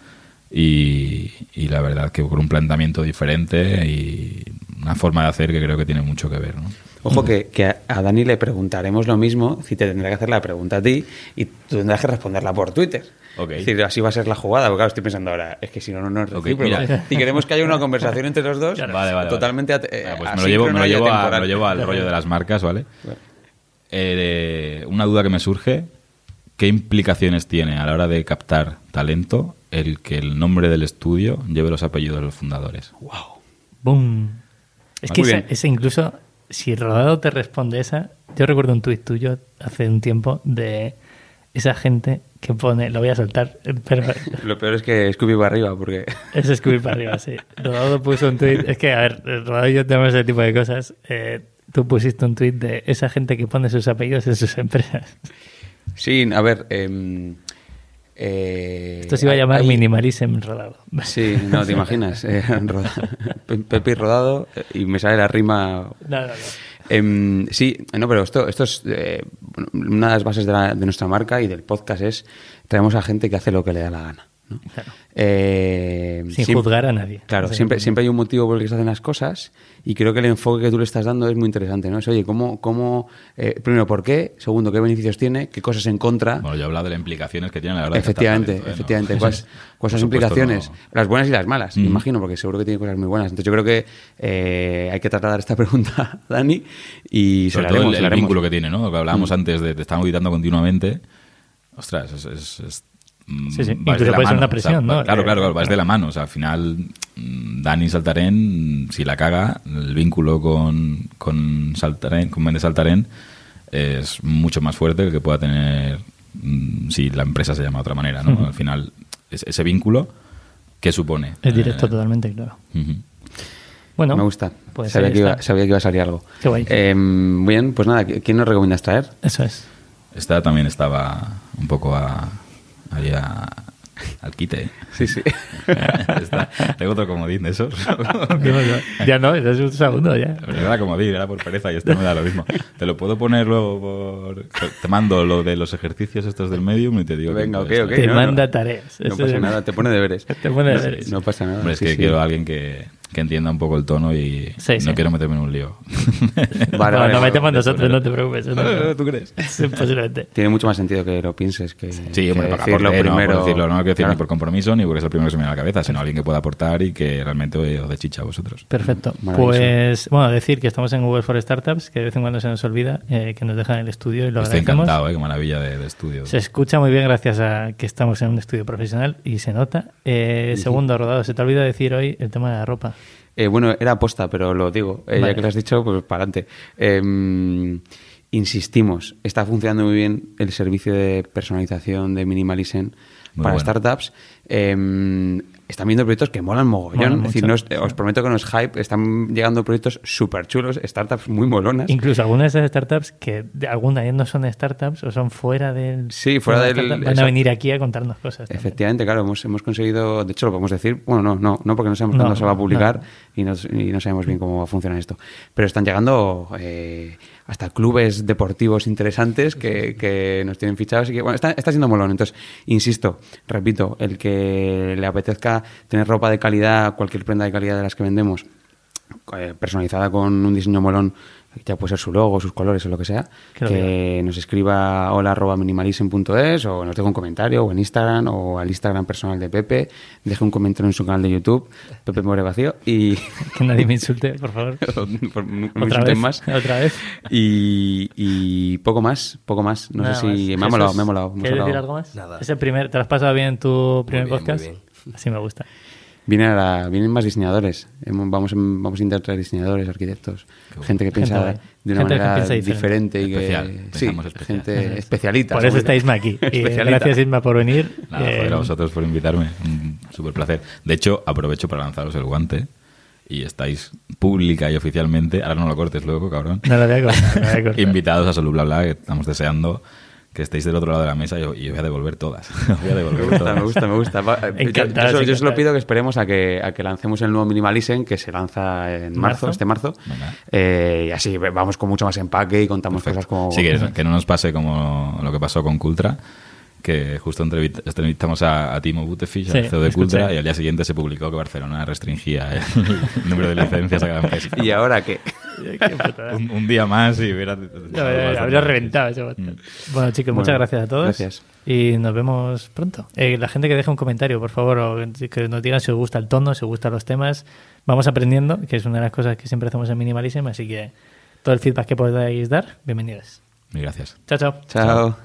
y, y la verdad que con un planteamiento diferente y una forma de hacer que creo que tiene mucho que ver. ¿no? Ojo que, que a Dani le preguntaremos lo mismo, si te tendrá que hacer la pregunta a ti y tú tendrás que responderla por Twitter. Es decir, así va a ser la jugada, porque claro, estoy pensando ahora, es que si no, no recíproco. mira. Si queremos que haya una conversación entre los dos, Vale, vale, vale. totalmente eh, Ah, pues me lo llevo, me lo llevo, a- me atemporal. lo llevo al rollo de las marcas, ¿vale? Vale. Eh, una duda que me surge, ¿qué implicaciones tiene a la hora de captar talento el que el nombre del estudio lleve los apellidos de los fundadores? ¡Boom! Es que Muy esa, incluso, si Rodado te responde esa, yo recuerdo un tuit tuyo hace un tiempo de esa gente que pone, lo voy a soltar, pero Lo peor es que Scooby va arriba, porque es escribir para arriba, sí. Rodado puso un tuit, es que, a ver, Rodado y yo tenemos ese tipo de cosas. Eh, tú pusiste un tuit de esa gente que pone sus apellidos en sus empresas. sí, a ver... em, eh, Esto se iba a llamar hay- Minimalism Rodado. Sí, no, te imaginas. eh, roda- Pe- Pepe rodado eh, y me sale la rima No, no, no. Em, sí, no, pero esto, esto es eh, una de las bases de, la- de nuestra marca y del podcast es traemos a gente que hace lo que le da la gana. ¿No? Claro. Eh, Sin siempre- juzgar a nadie. Claro, siempre, siempre hay un motivo por el que se hacen las cosas y creo que el enfoque que tú le estás dando es muy interesante, ¿no? Es, oye, ¿cómo, cómo eh, primero, ¿por qué? Segundo, ¿qué beneficios tiene? ¿Qué cosas en contra? Bueno, yo he hablado de las implicaciones que tiene la verdad. efectivamente, efectivamente. No. ¿Cuáles, cuáles son las implicaciones? no. Las buenas y las malas, me Mm. imagino, porque seguro que tiene cosas muy buenas. Entonces yo creo que eh, hay que trasladar esta pregunta a Dani y se Sobre la todo haremos. el, se la el haremos. vínculo que tiene, ¿no? Lo que hablábamos Mm. antes de te están auditando continuamente. Ostras, es. es- es, Sí, sí. vas Incluso puede ser una o sea, presión. Claro, Eh, claro, claro, vas claro. de la mano. O sea, al final, mm, Dani Saltarén, si la caga, el vínculo con, con Saltarén, con Méndez Saltarén, es mucho más fuerte que que pueda tener mm, si la empresa se llama de otra manera, ¿no? Al final, es- ese vínculo, ¿qué supone? Es directo Eh, totalmente, claro. Bueno, Me gusta. Pues sabía, que iba, sabía que iba a salir algo. Qué guay. Eh, bien, pues nada, ¿quién nos recomiendas traer? Eso es. Esta también estaba un poco a, ahí a- al quite. Sí, sí. Esta- tengo otro comodín de esos. No, no, ya no, ya es un segundo ya. Pero era comodín, era por pereza y este me da lo mismo. Te lo puedo poner luego por... Te mando lo de los ejercicios estos del medium y te digo... que Venga, ok, ok. Te no, manda no. tareas. No pasa es- nada, te pone deberes. Te pone deberes. No pasa nada. Hombre, es sí, que sí. quiero a alguien que, que entienda un poco el tono y Sí, no sí. quiero meterme en un lío. Vale, vale, vale. metemos nosotros, no te preocupes. no- ¿Tú crees? Posiblemente. Tiene mucho más sentido que lo pienses que, Sí, que hombre, por, decirlo aporte, no, primero. por decirlo, no quiero decir Claro. ni por compromiso ni porque es el primero que se me viene a la cabeza, sino alguien que pueda aportar y que realmente os dé chicha a vosotros. Perfecto. Maravilloso. Pues, bueno, decir que estamos en Google for Startups, que de vez en cuando se nos olvida, eh, que nos dejan el estudio y lo Estoy agradecemos. encantado, ¿eh? qué maravilla de, de estudio. Se escucha muy bien gracias a que estamos en un estudio profesional y se nota. Eh, Segundo, Rodado, se te olvida decir hoy el tema de la ropa. Eh, bueno, era aposta, pero lo digo. Eh, Vale. Ya que lo has dicho, pues para adelante. Eh, insistimos, está funcionando muy bien el servicio de personalización de Minimalism Muy para bueno. startups. Están viendo proyectos que molan mogollón. Molan es decir, mucho, no es- sí. os prometo que no es hype, están llegando proyectos súper chulos, startups muy molonas. Incluso algunas de esas startups que de alguna ya no son startups o son fuera del. Sí, fuera del- startup, Van a venir aquí a contarnos cosas. también. Efectivamente, claro, hemos, hemos conseguido, de hecho lo podemos decir, bueno, no, no, no porque no sabemos No, cuándo se va a publicar no. y, no, y no sabemos bien cómo va a funcionar esto. Pero están llegando eh, hasta clubes deportivos interesantes que, que nos tienen fichados y que, bueno, está, está siendo molón. Entonces, insisto, repito, el que le apetezca tener ropa de calidad, cualquier prenda de calidad de las que vendemos, eh, personalizada con un diseño molón, ya puede ser su logo, sus colores o lo que sea, Que nos escriba hola arroba minimalism.es o nos deje un comentario o en Instagram o al Instagram personal de Pepe, deje un comentario en su canal de YouTube, Pepe More Vacío y Que nadie me insulte, por favor. por- no me Otra insulten vez. más. Otra vez. Y, y poco más, poco más. No Nada sé si más. me ha molado, me ha molado. ¿Quieres decir algo más? Nada. ¿Es el primer, ¿Te lo has pasado bien en tu primer bien, muy podcast? bien. Así me gusta. Vienen, ahora- vienen más diseñadores. Vamos, vamos a intentar traer diseñadores, arquitectos, gente que piensa de una manera diferente. diferente. y que sí, especial. gente especialita. Por eso está Isma aquí. Y Especialita. gracias, Isma, por venir. Nada, Eh, joder, a vosotros por invitarme. Un súper placer. De hecho, aprovecho para lanzaros el guante. Y estáis pública y oficialmente, ahora no lo cortes luego, cabrón. No lo voy a cortar, no lo voy a cortar. Invitados a Solu Bla Bla, que estamos deseando que estéis del otro lado de la mesa y, y os voy a devolver todas. Os voy a Me gusta, todas. me gusta, me gusta. Va- eh, yo- yo, yo solo pido que esperemos a que, a que lancemos el nuevo Minimalism, que se lanza en marzo, ¿Marzo? este marzo. Eh, y así vamos con mucho más empaque y contamos Perfecto. cosas como... Sí, que, que no nos pase como lo que pasó con Cultra, que justo entrevist- entrevistamos a, a Timo Butefish, Sí, al CEO de. Cultra, y al día siguiente se publicó que Barcelona restringía el número de licencias a cada empresa. ¿Y ahora qué? Un, un día más y hubiera... Ya, Habría reventado ese botón. Mm. Bueno, chicos, muchas Bueno, gracias a todos. gracias. Y nos vemos pronto. Eh, la gente que deje un comentario, por favor, o que nos digan si os gusta el tono, si os gustan los temas. Vamos aprendiendo, que es una de las cosas que siempre hacemos en Minimalism, así que todo el feedback que podáis dar, bienvenidos. Mil gracias. Chao, chao. Chao.